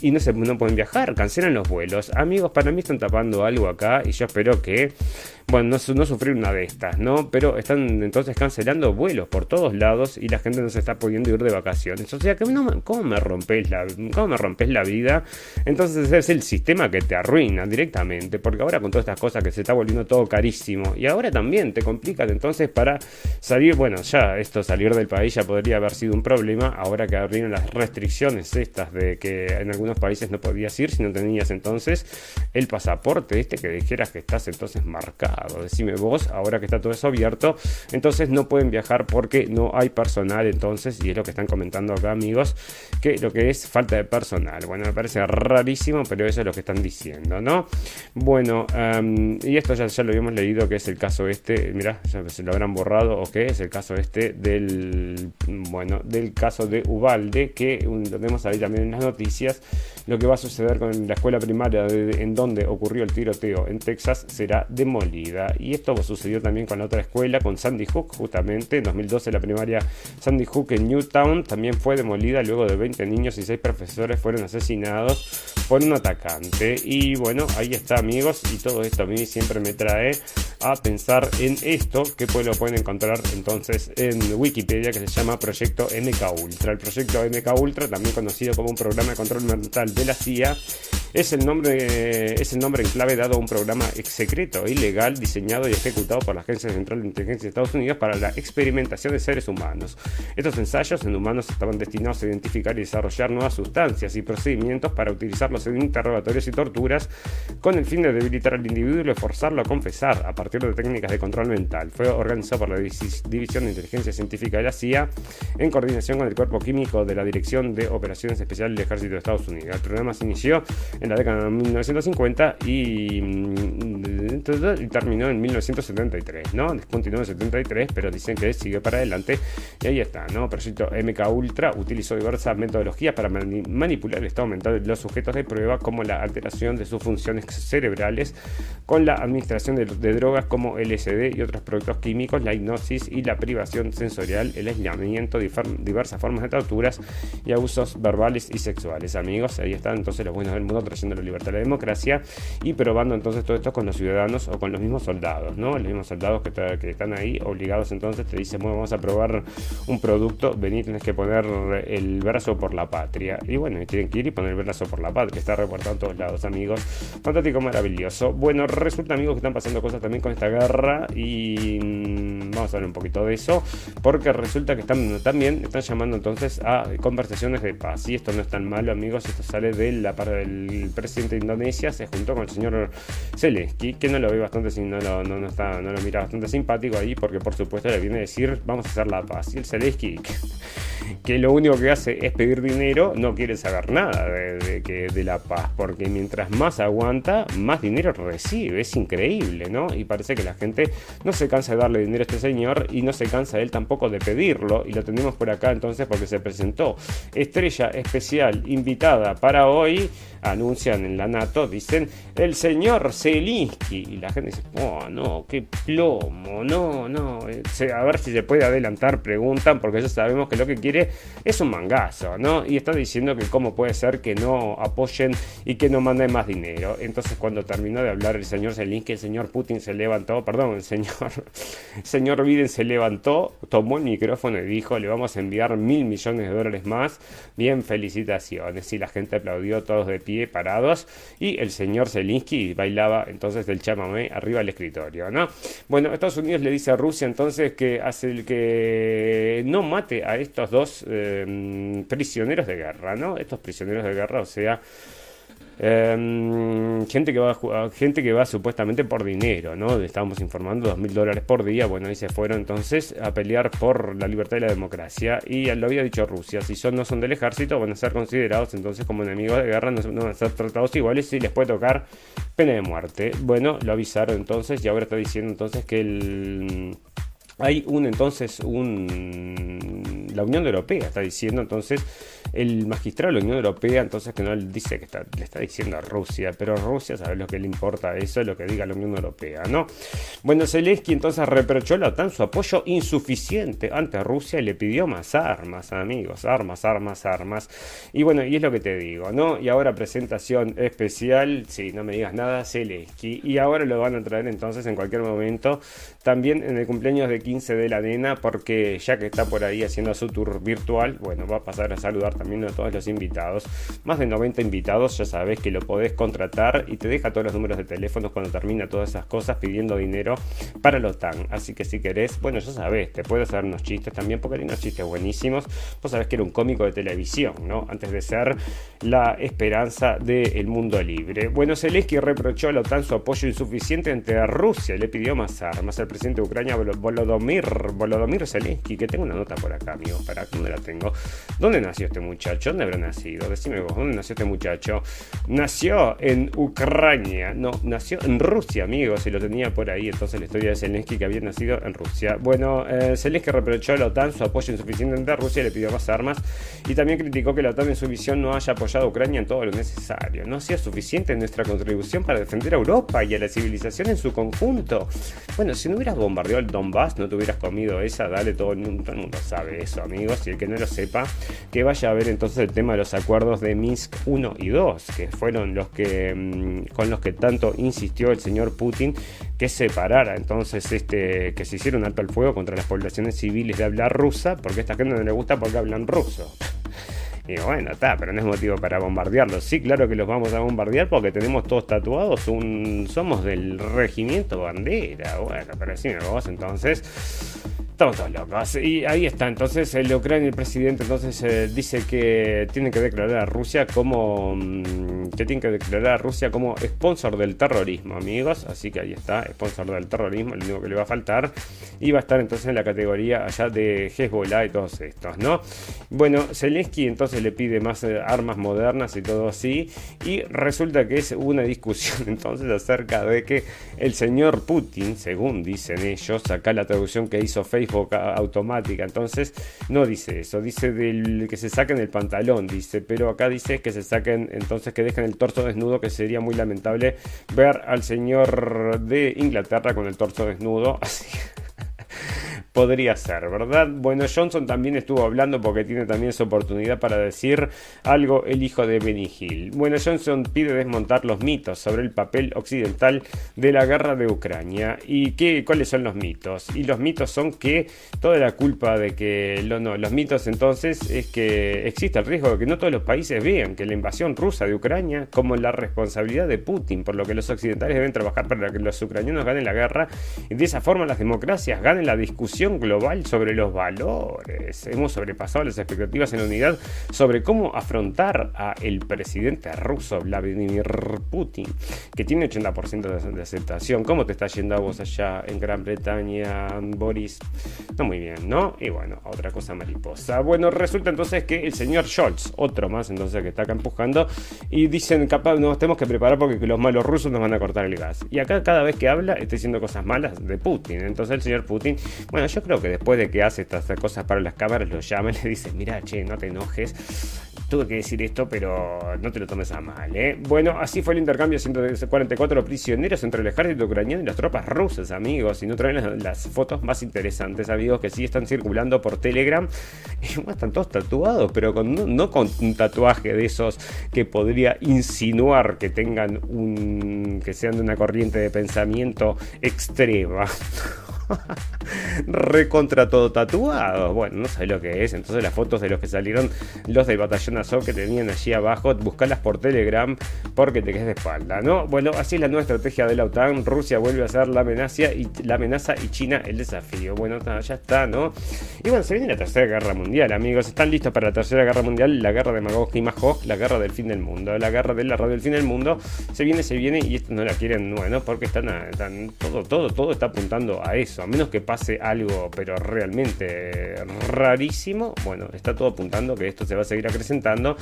y no, se, no pueden viajar, cancelan los vuelos. Amigos, para mí están tapando algo acá y yo espero que bueno, no, no sufrir una de estas, ¿no? Pero están entonces cancelando vuelos por todos lados y la gente no se está pudiendo ir de vacaciones. O sea, que no, ¿cómo me rompes la, cómo me rompes la vida? Entonces es el sistema que te arruina directamente, porque ahora con todas estas cosas que se está volviendo todo carísimo y ahora también te complicas entonces para salir, bueno, ya esto salir del país ya podría haber sido un problema, ahora que abrieron las restricciones estas de que en algunos países no podías ir si no tenías entonces el pasaporte este que dijeras que estás entonces marcado Decime vos, ahora que está todo eso abierto, entonces no pueden viajar porque no hay personal entonces, y es lo que están comentando acá amigos, que lo que es falta de personal. Bueno, me parece rarísimo, pero eso es lo que están diciendo, ¿no? Bueno, y esto ya, ya lo habíamos leído, que es el caso este, mira, ya se lo habrán borrado, o que es el caso este del, bueno, del caso de Ubalde, que lo tenemos ahí también en las noticias, lo que va a suceder con la escuela primaria en donde ocurrió el tiroteo en Texas será demolida. Y esto sucedió también con la otra escuela, con Sandy Hook, justamente. En 2012 la primaria Sandy Hook en Newtown también fue demolida luego de 20 niños y 6 profesores fueron asesinados por un atacante. Y bueno, ahí está amigos. Y todo esto a mí siempre me trae a pensar en esto, que pues lo pueden encontrar entonces en Wikipedia, que se llama Proyecto MK Ultra. El proyecto MK Ultra, también conocido como un programa de control mental de la CIA, es el nombre, es el nombre en clave dado a un programa secreto, ilegal, diseñado y ejecutado por la Agencia Central de Inteligencia de Estados Unidos para la experimentación de seres humanos. Estos ensayos en humanos estaban destinados a identificar y desarrollar nuevas sustancias y procedimientos para utilizarlos en interrogatorios y torturas con el fin de debilitar al individuo y forzarlo a confesar a partir de técnicas de control mental. Fue organizado por la División de Inteligencia Científica de la CIA en coordinación con el Cuerpo Químico de la Dirección de Operaciones Especiales del Ejército de Estados Unidos. El programa se inició en la década de 1950 mm, y, terminó en 1973, ¿no? Continuó en 73, pero dicen que sigue para adelante y ahí está, ¿no? Proyecto MK Ultra utilizó diversas metodologías para manipular el estado mental de los sujetos de prueba, como la alteración de sus funciones cerebrales, con la administración de, drogas como LSD y otros productos químicos, la hipnosis y la privación sensorial, el aislamiento, diversas formas de torturas y abusos verbales y sexuales. Amigos, ahí están entonces los buenos del mundo trayendo la libertad y la democracia y probando entonces todo esto con los ciudadanos o con los mismos soldados, ¿no? Los mismos soldados que, que están ahí obligados entonces te dicen, bueno, vamos a probar un producto, vení, tienes que poner el brazo por la patria. Y bueno, tienen que ir y poner el brazo por la patria, está reportado en todos lados, amigos. Fantástico, maravilloso. Bueno, resulta, amigos, que están pasando cosas también con esta guerra y mm, vamos a hablar un poquito de eso, porque resulta que están también están llamando entonces a conversaciones de paz. Y esto no es tan malo, amigos, esto sale de del presidente de Indonesia, se juntó con el señor Zelensky, que no lo ve bastante, no lo, no, está, no lo mira bastante simpático ahí, porque por supuesto le viene a decir, vamos a hacer la paz. Y el Zelensky, que lo único que hace es pedir dinero, no quiere saber nada de, que, de la paz, porque mientras más aguanta, más dinero recibe, es increíble, ¿no? Y parece que la gente no se cansa de darle dinero a este señor y no se cansa él tampoco de pedirlo, y lo tenemos por acá entonces porque se presentó. Estrella especial invitada para hoy, anuncian en la NATO, dicen el señor Zelinsky, y la gente dice, oh no, qué plomo, no, no, a ver si se puede adelantar, preguntan, porque ya sabemos que lo que quiere es un mangazo, ¿no? Y está diciendo que cómo puede ser que no apoyen y que no manden más dinero. Entonces cuando terminó de hablar el señor Zelensky, el señor Putin se levantó, perdón, el señor, señor Biden se levantó, tomó el micrófono y dijo, le vamos a enviar mil millones de dólares más. Bien, felicitaciones. Y la gente aplaudió todos de pie, parados. Y el señor Zelensky bailaba entonces del chamamé arriba del escritorio, ¿no? Bueno, Estados Unidos le dice a Rusia entonces que hace el que no mate a estos dos eh, prisioneros de guerra, ¿no? Estos prisioneros de guerra, o sea, Em, gente que va gente que va supuestamente por dinero, ¿no? Estábamos informando dos mil dólares por día. Bueno, ahí se fueron entonces a pelear por la libertad y la democracia. Y lo había dicho Rusia, si son no son del ejército, van a ser considerados entonces como enemigos de guerra, no, van a ser tratados iguales y les puede tocar pena de muerte. Bueno, lo avisaron entonces y ahora está diciendo entonces que el hay un entonces un la Unión Europea está diciendo entonces el magistrado de la Unión Europea entonces que no dice que le está diciendo a Rusia, pero Rusia sabe lo que le importa eso, lo que diga la Unión Europea, ¿no? Bueno, Zelensky entonces reprochó a la OTAN su apoyo insuficiente ante Rusia y le pidió más armas, amigos, armas, armas, armas. Y bueno, y es lo que te digo, ¿no? Y ahora presentación especial, si no me digas nada, Zelensky. Y ahora lo van a traer entonces en cualquier momento, también en el cumpleaños de 15 de la nena, porque ya que está por ahí haciendo su tour virtual, bueno, va a pasar a saludar también a todos los invitados. Más de 90 invitados, ya sabes que lo podés contratar y te deja todos los números de teléfonos cuando termina todas esas cosas pidiendo dinero para la OTAN. Así que si querés, bueno, ya sabes, te puedes hacer unos chistes también, porque hay unos chistes buenísimos. Vos sabés que era un cómico de televisión, ¿no? Antes de ser la esperanza del mundo libre. Bueno, Zelensky reprochó a la OTAN su apoyo insuficiente ante Rusia y le pidió más armas al presidente de Ucrania, Volodymyr, Volodymyr Zelensky, que tengo una nota por acá, amigos, para dónde la tengo. ¿Dónde nació este muchacho? ¿Dónde habrá nacido? Decime vos, ¿dónde nació este muchacho? Nació en Ucrania, no, nació en Rusia, amigos, y lo tenía por ahí entonces la historia de Zelensky que había nacido en Rusia. Bueno, eh, Zelensky reprochó a la OTAN su apoyo insuficiente ante Rusia y le pidió más armas, y también criticó que la OTAN en su visión no haya apoyado a Ucrania en todo lo necesario. No sea suficiente nuestra contribución para defender a Europa y a la civilización en su conjunto. Bueno, si no hubieras bombardeado el Donbass, no te hubieras comido esa, dale, todo el mundo, todo sabe eso, amigos, y el que no lo sepa, que vaya a ver entonces el tema de los acuerdos de Minsk 1 y 2, que fueron los que mm, con los que tanto insistió el señor Putin que separara entonces este que se hiciera un alto al fuego contra las poblaciones civiles de habla rusa, porque a esta gente no le gusta porque hablan ruso. Y bueno, está, pero no es motivo para bombardearlos. Sí, claro que los vamos a bombardear porque tenemos todos tatuados. Un, somos del regimiento bandera. Bueno, pero sí, vos entonces Estamos todos locos. Y ahí está. Entonces, el Ucrania, el presidente, entonces eh, dice que tiene que declarar a Rusia como. Mm, que tiene que declarar a Rusia como sponsor del terrorismo, amigos. Así que ahí está, sponsor del terrorismo, lo único que le va a faltar. Y va a estar entonces en la categoría allá de Hezbollah y todos estos, ¿no? Bueno, Zelensky entonces le pide más eh, armas modernas y todo así. Y resulta que es una discusión entonces acerca de que el señor Putin, según dicen ellos, acá la traducción que hizo Facebook automática. Entonces, no dice eso, dice del que se saquen el pantalón, dice, pero acá dice que se saquen, entonces que dejen el torso desnudo, que sería muy lamentable ver al señor de Inglaterra con el torso desnudo. Así podría ser, ¿verdad? Bueno, Johnson también estuvo hablando porque tiene también su oportunidad para decir algo el hijo de Benny Hill. Bueno, Johnson pide desmontar los mitos sobre el papel occidental de la guerra de Ucrania. ¿Y qué, cuáles son los mitos? Y los mitos son que toda la culpa de que... No, los mitos entonces es que existe el riesgo de que no todos los países vean que la invasión rusa de Ucrania como la responsabilidad de Putin, por lo que los occidentales deben trabajar para que los ucranianos ganen la guerra y de esa forma las democracias ganen la discusión global sobre los valores. Hemos sobrepasado las expectativas en la unidad sobre cómo afrontar a el presidente ruso Vladimir Putin, que tiene 80% de, aceptación. ¿Cómo te está yendo a vos allá en Gran Bretaña, Boris? No muy bien, ¿no? Y bueno, otra cosa mariposa. Bueno, resulta entonces que el señor Scholz, otro más entonces que está acá empujando, y dicen, capaz nos tenemos que preparar porque los malos rusos nos van a cortar el gas. Y acá cada vez que habla está diciendo cosas malas de Putin. Entonces el señor Putin, bueno, yo creo que después de que hace estas cosas para las cámaras, lo llama y le dice, mira, che, no te enojes. Tuve que decir esto, pero no te lo tomes a mal, ¿eh? Bueno, así fue el intercambio de 144 prisioneros entre el ejército ucraniano y las tropas rusas, amigos. Y no traen las, fotos más interesantes, amigos, que sí están circulando por Telegram. Están todos tatuados, pero con, no, con un tatuaje de esos que podría insinuar que tengan un. que sean de una corriente de pensamiento extrema. Recontra todo tatuado. Bueno, no sé lo que es. Entonces las fotos de los que salieron, los del batallón Azov que tenían allí abajo, buscarlas por Telegram porque te quedes de espalda, ¿no? Bueno, así es la nueva estrategia de la OTAN. Rusia vuelve a ser la amenaza y, la amenaza y China el desafío. Bueno, ya está, ¿no? Y bueno, se viene la tercera guerra mundial, amigos. ¿Están listos para la tercera guerra mundial? La guerra de Magog y Magog, la guerra del fin del mundo. La guerra de la radio del fin del mundo. Se viene, se viene y esto no la quieren, bueno, porque están, están todo, todo, todo está apuntando a eso a menos que pase algo, pero realmente rarísimo, bueno, está todo apuntando que esto se va a seguir acrecentando.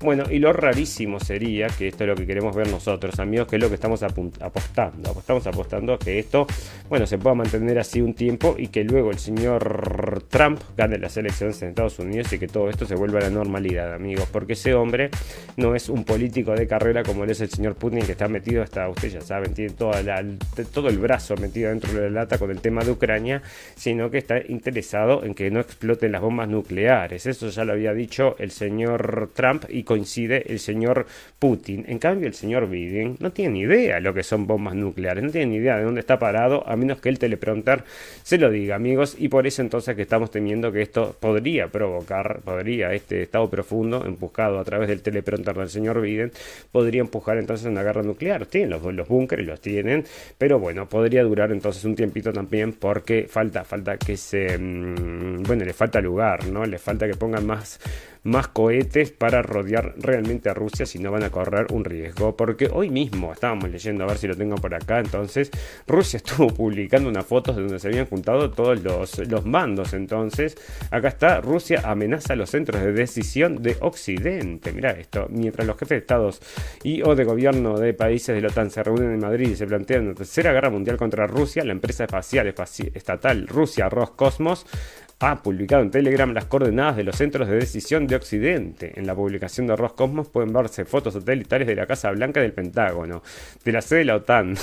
Bueno, y lo rarísimo sería, que esto es lo que queremos ver nosotros, amigos, que es lo que estamos apostando. Estamos apostando a que esto, bueno, se pueda mantener así un tiempo y que luego el señor Trump gane las elecciones en Estados Unidos y que todo esto se vuelva a la normalidad, amigos, porque ese hombre no es un político de carrera como es el señor Putin, que está metido hasta, ustedes ya saben, tiene todo el brazo metido dentro de la lata con el tema de Ucrania, sino que está interesado en que no exploten las bombas nucleares. Eso ya lo había dicho el señor Trump y coincide el señor Putin. En cambio, el señor Biden no tiene ni idea lo que son bombas nucleares, no tiene ni idea de dónde está parado, a menos que el teleprompter se lo diga, amigos, y por eso entonces que estamos temiendo que esto podría provocar, podría este estado profundo, empujado a través del teleprompter del señor Biden, podría empujar entonces una guerra nuclear. Tienen los, los búnkeres, los tienen, pero bueno, podría durar entonces un tiempito también porque falta, falta que se, mm, bueno, le falta lugar, ¿no? Le falta que pongan más más cohetes para rodear realmente a Rusia si no van a correr un riesgo. Porque hoy mismo estábamos leyendo, a ver si lo tengo por acá, entonces Rusia estuvo publicando unas fotos de donde se habían juntado todos los, los mandos. Entonces, acá está, Rusia amenaza los centros de decisión de Occidente. Mira esto, mientras los jefes de estados y o de gobierno de países de la OTAN se reúnen en Madrid y se plantean una tercera guerra mundial contra Rusia, la empresa espacial estatal Rusia Roscosmos ha publicado en Telegram las coordenadas de los centros de decisión de Occidente. En la publicación de Roscosmos pueden verse fotos satelitales de la Casa Blanca del Pentágono, de la sede de la OTAN,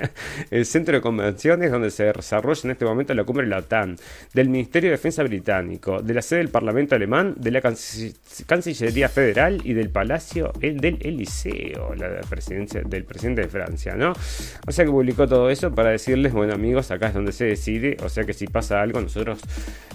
el centro de convenciones donde se desarrolla en este momento la cumbre de la OTAN, del Ministerio de Defensa británico, de la sede del Parlamento alemán, de la Cancillería Federal y del Palacio el del Eliseo, la presidencia del presidente de Francia, ¿no? O sea que publicó todo eso para decirles, bueno amigos, acá es donde se decide, o sea que si pasa algo nosotros,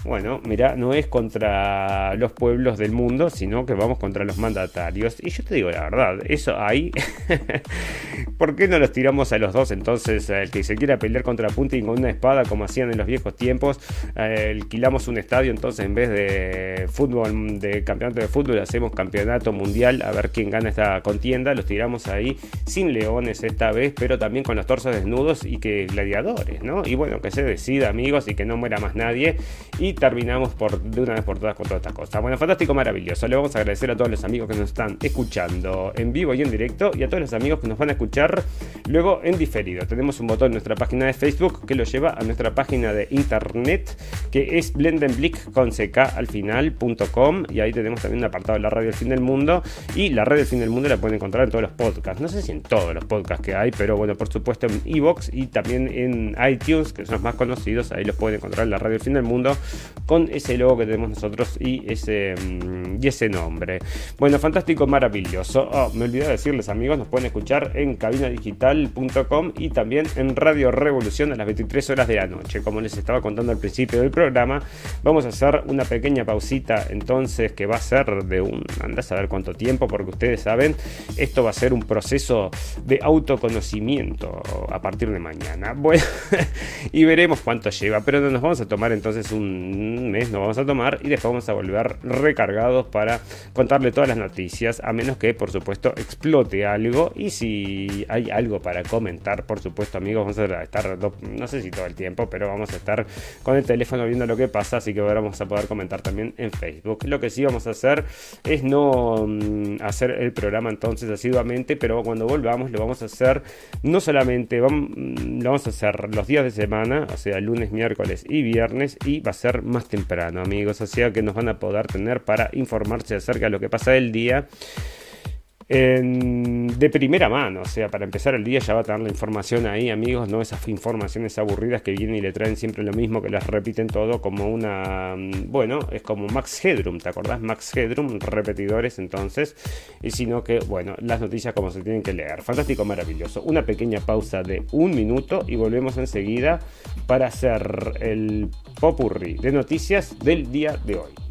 bueno, mira, no es contra los pueblos del mundo, sino que vamos contra los mandatarios. Y yo te digo la verdad, eso ahí, ¿por qué no los tiramos a los dos entonces? El que se quiera pelear contra Putin con una espada como hacían en los viejos tiempos, eh, alquilamos un estadio, entonces en vez de fútbol, de campeonato de fútbol, hacemos campeonato mundial a ver quién gana esta contienda, los tiramos ahí sin leones esta vez, pero también con los torsos desnudos y que gladiadores, ¿no? Y bueno, que se decida, amigos, y que no muera más nadie. Y terminamos por de una vez por todas con todas estas cosas. Bueno, fantástico, maravilloso. Le vamos a agradecer a todos los amigos que nos están escuchando en vivo y en directo y a todos los amigos que nos van a escuchar luego en diferido. Tenemos un botón en nuestra página de Facebook que lo lleva a nuestra página de internet que es blendenblick y ahí tenemos también un apartado de la radio del fin del mundo y la radio del fin del mundo la pueden encontrar en todos los podcasts. No sé si en todos los podcasts que hay, pero bueno, por supuesto en Evox y también en iTunes, que son los más conocidos, ahí los pueden encontrar en la radio del fin del mundo con ese logo que tenemos nosotros y ese, mm, y ese nombre. Bueno, fantástico, maravilloso. Oh, me olvidé de decirles amigos, nos pueden escuchar en cabinadigital.com y también en Radio Revolución a las 23 horas de la noche. Como les estaba contando al principio del programa, vamos a hacer una pequeña pausita entonces que va a ser de un, anda a saber cuánto tiempo, porque ustedes saben, esto va a ser un proceso de autoconocimiento a partir de mañana. Bueno, y veremos cuánto lleva, pero no nos vamos a tomar entonces un mes, nos vamos a tomar y después vamos a volver recargados para contarle todas las noticias, a menos que por supuesto explote algo y si hay algo para comentar, por supuesto amigos, vamos a estar, no sé si todo el tiempo, pero vamos a estar con el teléfono viendo lo que pasa, así que ahora vamos a poder comentar también en Facebook. Lo que sí vamos a hacer es no mm, hacer el programa entonces asiduamente, pero cuando volvamos lo vamos a hacer no solamente, vamos, mm, lo vamos a hacer los días de semana, o sea, lunes, miércoles y viernes, y va a ser más temprano, amigos, sea que nos van a poder tener para informarse acerca de lo que pasa el día de primera mano. O sea, para empezar el día ya va a tener la información ahí, amigos, no esas informaciones aburridas que vienen y le traen siempre lo mismo, que las repiten todo como una. Mm, bueno, es como Max Headroom, ¿te acordás? Max Headroom, repetidores entonces. Y sino que, bueno, las noticias como se tienen que leer. Fantástico, maravilloso. Una pequeña pausa de un minuto y volvemos enseguida para hacer el popurrí de noticias del día de hoy.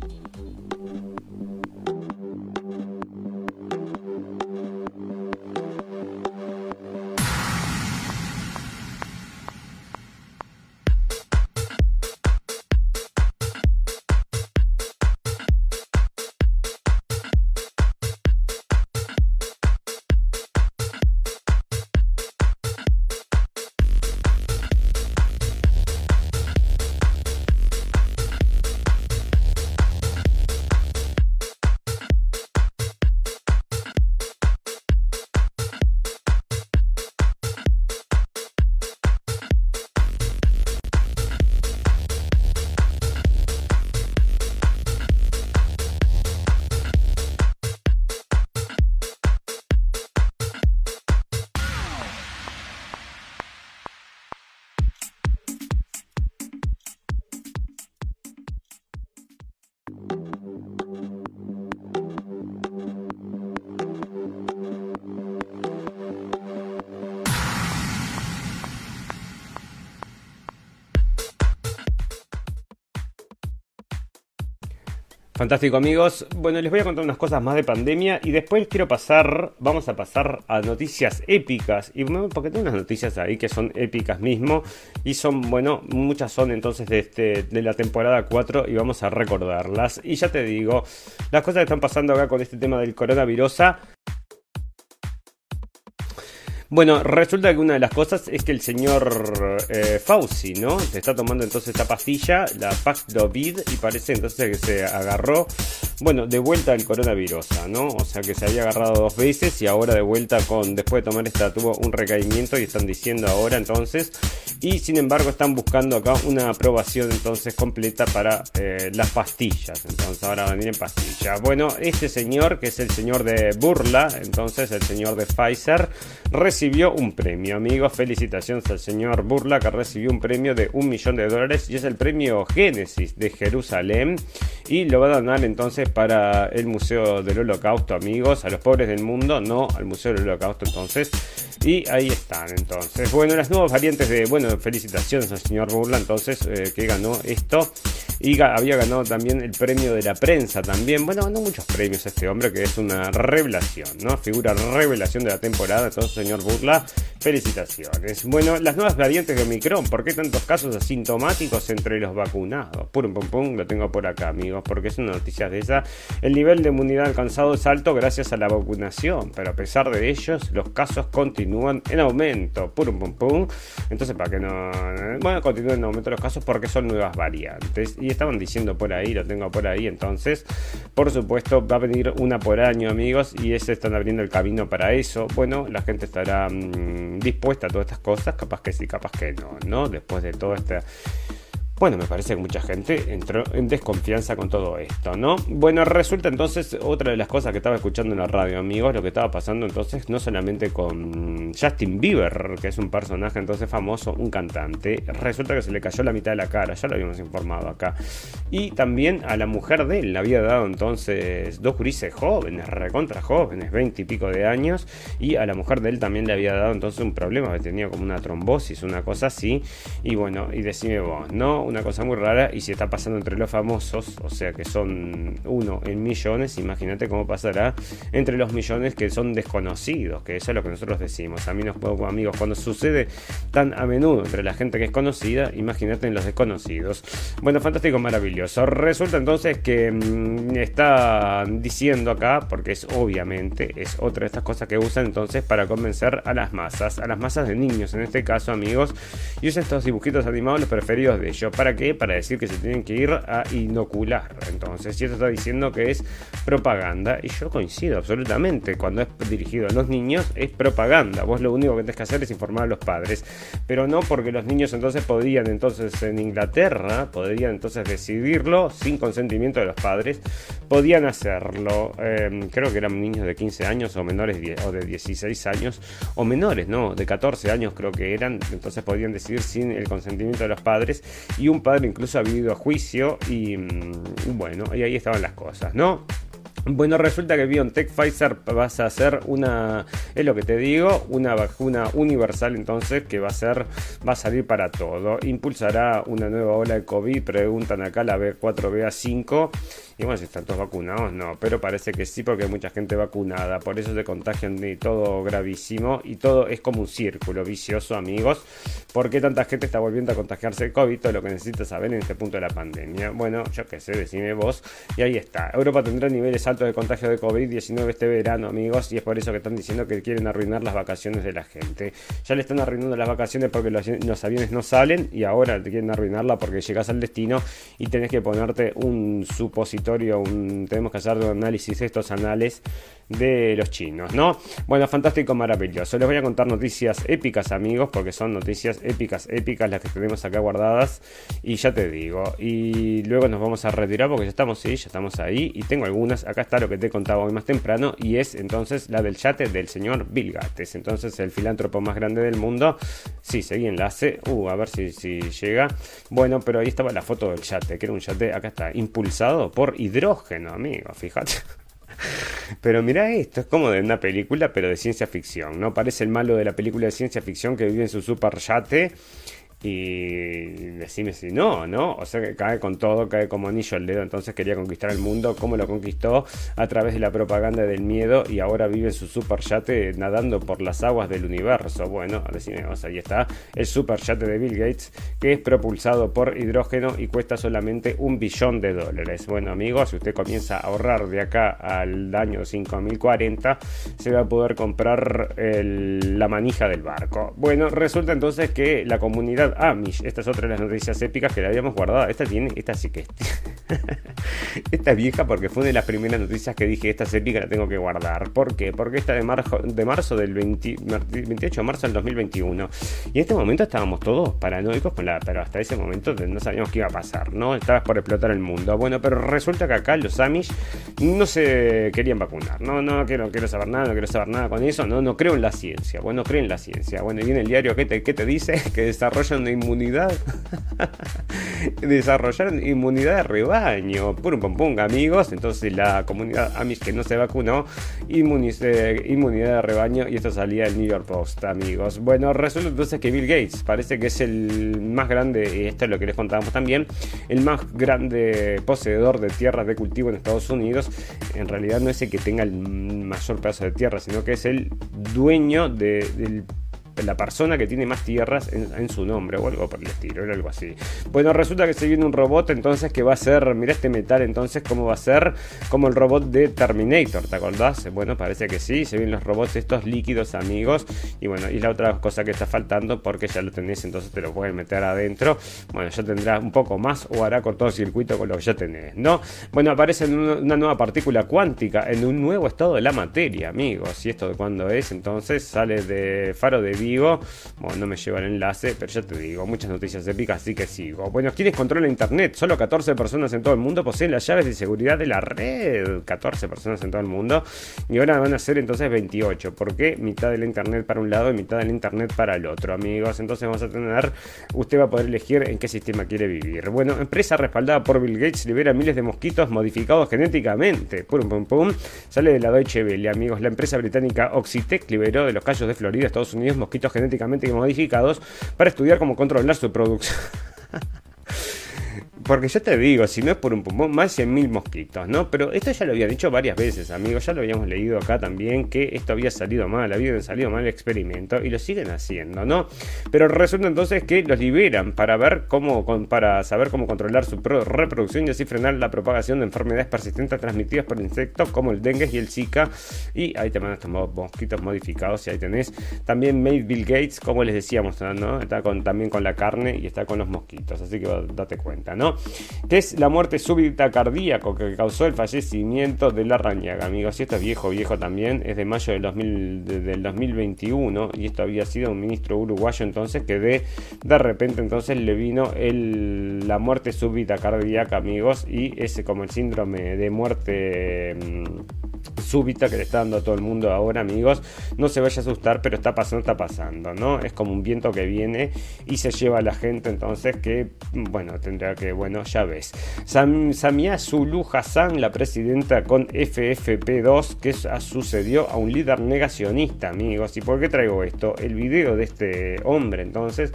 Fantástico amigos. Bueno, les voy a contar unas cosas más de pandemia y después quiero pasar, vamos a pasar a noticias épicas. Y porque tengo unas noticias ahí que son épicas mismo y son, bueno, muchas son entonces de, este, de la temporada 4 y vamos a recordarlas. Y ya te digo, las cosas que están pasando acá con este tema del coronavirus bueno, resulta que una de las cosas es que el señor eh, Fauci, ¿no? Se está tomando entonces esta pastilla, la Paxlovid, y parece entonces que se agarró bueno, de vuelta el coronavirus, ¿no? O sea que se había agarrado dos veces y ahora de vuelta con, después de tomar esta, tuvo un recaimiento y están diciendo ahora entonces, y sin embargo están buscando acá una aprobación entonces completa para eh, las pastillas, entonces ahora van a ir en pastillas. Bueno, este señor, que es el señor de Burla, entonces el señor de Pfizer, recibió un premio, amigos, felicitaciones al señor Burla que recibió un premio de un millón de dólares y es el premio Génesis de Jerusalén y lo va a donar entonces para el Museo del Holocausto, amigos, a los pobres del mundo, no al Museo del Holocausto entonces. Y ahí están entonces. Bueno, las nuevas variantes de, bueno, felicitaciones al señor Burla entonces eh, que ganó esto y había ganado también el premio de la prensa también. Bueno, ganó muchos premios este hombre que es una revelación, ¿no? Figura revelación de la temporada. Entonces, señor Burla, felicitaciones. Bueno, las nuevas variantes de Omicron. ¿Por qué tantos casos asintomáticos entre los vacunados? Pum, pum, pum, lo tengo por acá, amigos, porque es una noticia de esa. El nivel de inmunidad alcanzado es alto gracias a la vacunación, pero a pesar de ellos, los casos continúan en aumento. Pum, pum, pum. Entonces, para que no. Bueno, continúen en aumento los casos porque son nuevas variantes. Estaban diciendo por ahí, lo tengo por ahí. Entonces, por supuesto, va a venir una por año, amigos, y ese están abriendo el camino para eso. Bueno, la gente estará mm, dispuesta a todas estas cosas, capaz que sí, capaz que no, ¿no? Después de todo este bueno, me parece que mucha gente entró en desconfianza con todo esto, ¿no? Bueno, resulta entonces otra de las cosas que estaba escuchando en la radio, amigos, lo que estaba pasando entonces no solamente con Justin Bieber, que es un personaje entonces famoso, un cantante, resulta que se le cayó la mitad de la cara, ya lo habíamos informado acá. Y también a la mujer de él le había dado entonces dos grises jóvenes, recontra jóvenes, 20 y pico de años, y a la mujer de él también le había dado entonces un problema, tenía como una trombosis, una cosa así, y bueno, y decime vos, ¿no? Una cosa muy rara y si está pasando entre los famosos, o sea que son uno en millones, imagínate cómo pasará entre los millones que son desconocidos, que eso es lo que nosotros decimos. A mí nos puedo, amigos, cuando sucede tan a menudo entre la gente que es conocida, imagínate en los desconocidos. Bueno, fantástico, maravilloso. Resulta entonces que mm, está diciendo acá, porque es obviamente, es otra de estas cosas que usan entonces para convencer a las masas, a las masas de niños en este caso, amigos, y usa estos dibujitos animados los preferidos de ellos. ¿Para qué? Para decir que se tienen que ir a inocular. Entonces, y esto está diciendo que es propaganda. Y yo coincido absolutamente. Cuando es dirigido a los niños, es propaganda. Vos lo único que tenés que hacer es informar a los padres. Pero no porque los niños entonces podrían, entonces en Inglaterra, podrían entonces decidirlo sin consentimiento de los padres. Podían hacerlo. Em, creo que eran niños de 15 años o menores o de 16 años. O menores, ¿no? De 14 años creo que eran. Entonces podían decidir sin el consentimiento de los padres. Un padre incluso ha vivido a juicio y mm, bueno, y ahí estaban las cosas, ¿no? Bueno, resulta que BioNTech Pfizer vas a hacer una, es lo que te digo, una vacuna universal entonces que va a ser, va a salir para todo. Impulsará una nueva ola de COVID, preguntan acá la B4BA5 y bueno, si están todos vacunados, no, pero parece que sí porque hay mucha gente vacunada, por eso se contagian de todo gravísimo y todo es como un círculo vicioso, amigos. ¿Por qué tanta gente está volviendo a contagiarse de COVID? Todo lo que necesitas saber en este punto de la pandemia. Bueno, yo qué sé, decime vos. Y ahí está. Europa tendrá niveles altos de contagio de COVID-19 este verano, amigos, y es por eso que están diciendo que quieren arruinar las vacaciones de la gente. Ya le están arruinando las vacaciones porque los, aviones no salen y ahora te quieren arruinarla porque llegas al destino y tenés que ponerte un supositorio tenemos que hacer un análisis estos anales de los chinos, ¿no? Bueno, fantástico, maravilloso. Les voy a contar noticias épicas, amigos, porque son noticias épicas, épicas las que tenemos acá guardadas. Y ya te digo, y luego nos vamos a retirar porque ya estamos, sí, ya estamos ahí. Y tengo algunas, acá está lo que te contaba hoy más temprano, y es entonces la del yate del señor Bill Gates. Entonces, el filántropo más grande del mundo. Sí, seguí enlace. Uh, a ver si, si llega. Bueno, pero ahí estaba la foto del yate, que era un yate, acá está, impulsado por hidrógeno, amigo, fíjate. Pero mira esto, es como de una película, pero de ciencia ficción, ¿no? Parece el malo de la película de ciencia ficción que vive en su super yate y decime si no, ¿no? O sea que cae con todo, cae como anillo al dedo, entonces quería conquistar el mundo, ¿cómo lo conquistó? A través de la propaganda del miedo y ahora vive su super yate nadando por las aguas del universo. Bueno, decime, o sea, ahí está el super yate de Bill Gates que es propulsado por hidrógeno y cuesta solamente un billón de dólares. Bueno, amigos, si usted comienza a ahorrar de acá al año 5040, se va a poder comprar la manija del barco. Bueno, resulta entonces que la comunidad comunidad Amish. Esta es otra de las noticias épicas que la habíamos guardado. Esta tiene, esta sí que esta es vieja porque fue una de las primeras noticias que dije, esta es épica, la tengo que guardar. ¿Por qué? Porque esta de marzo, de marzo del 28 de marzo del 2021. Y en este momento estábamos todos paranoicos con la, pero hasta ese momento no sabíamos qué iba a pasar, ¿no? Estabas por explotar el mundo. Bueno, pero resulta que acá los Amish no se querían vacunar. No, no quiero, quiero saber nada, no quiero saber nada con eso. No, no creo en la ciencia. Bueno, creo en la ciencia. Bueno, y viene el diario que te, te dice que desarrollan una inmunidad. desarrollar inmunidad de rebaño. Pum, pum, pum, amigos. Entonces la comunidad Amish que no se vacunó, inmunidad de rebaño. Y esto salía del New York Post, amigos. Bueno, resulta entonces que Bill Gates parece que es el más grande, y esto es lo que les contábamos también, el más grande poseedor de tierras de cultivo en Estados Unidos. En realidad no es el que tenga el mayor pedazo de tierra, sino que es el dueño del la persona que tiene más tierras en, su nombre o algo por el estilo, era algo así. Bueno, resulta que se viene un robot entonces que va a ser, mira este metal entonces, cómo va a ser como el robot de Terminator, ¿te acordás? Bueno, parece que sí, se vienen los robots estos líquidos amigos y bueno, y la otra cosa que está faltando porque ya lo tenés, entonces te lo pueden meter adentro, bueno, ya tendrá un poco más o hará cortocircuito con lo que ya tenés, ¿no? Bueno, aparece una nueva partícula cuántica en un nuevo estado de la materia, amigos, y esto de cuándo es, entonces sale de Faro de bueno, no me lleva el enlace, pero ya te digo, muchas noticias épicas, así que sigo. Bueno, ¿quiénes controlan Internet? Solo 14 personas en todo el mundo poseen las llaves de seguridad de la red. 14 personas en todo el mundo. Y ahora van a ser entonces 28. ¿Por qué? Mitad del Internet para un lado y mitad del Internet para el otro, amigos. Entonces vamos a tener, usted va a poder elegir en qué sistema quiere vivir. Bueno, empresa respaldada por Bill Gates libera miles de mosquitos modificados genéticamente. Pum, pum, pum. Sale de la Deutsche Welle, amigos. La empresa británica Oxitec liberó de los callos de Florida, Estados Unidos, mosquitos genéticamente modificados para estudiar cómo controlar su producción. Porque yo te digo, si no es por un pulmón, más de 100.000 mosquitos, ¿no? Pero esto ya lo había dicho varias veces, amigos. Ya lo habíamos leído acá también, que esto había salido mal, había salido mal el experimento y lo siguen haciendo, ¿no? Pero resulta entonces que los liberan para ver cómo, para saber cómo controlar su reproducción y así frenar la propagación de enfermedades persistentes transmitidas por insectos como el dengue y el zika. Y ahí te mandan estos mosquitos modificados y ahí tenés también Made Bill Gates, como les decíamos, ¿no? Está con, también con la carne y está con los mosquitos, así que date cuenta, ¿no? Que es la muerte súbita cardíaco que causó el fallecimiento de la rañaga, amigos. Y esto es viejo, viejo también, es de mayo del, 2021 y esto había sido un ministro uruguayo entonces que de, de repente entonces le vino el, la muerte súbita cardíaca, amigos, y ese como el síndrome de muerte... Mm, súbita que le está dando a todo el mundo ahora, amigos. No se vaya a asustar, pero está pasando, está pasando, ¿no? Es como un viento que viene y se lleva a la gente, entonces que, bueno, tendrá que, bueno, ya ves. Samia Zulu Hassan, la presidenta con FFP2, que sucedió a un líder negacionista, amigos. ¿Y por qué traigo esto? El video de este hombre, entonces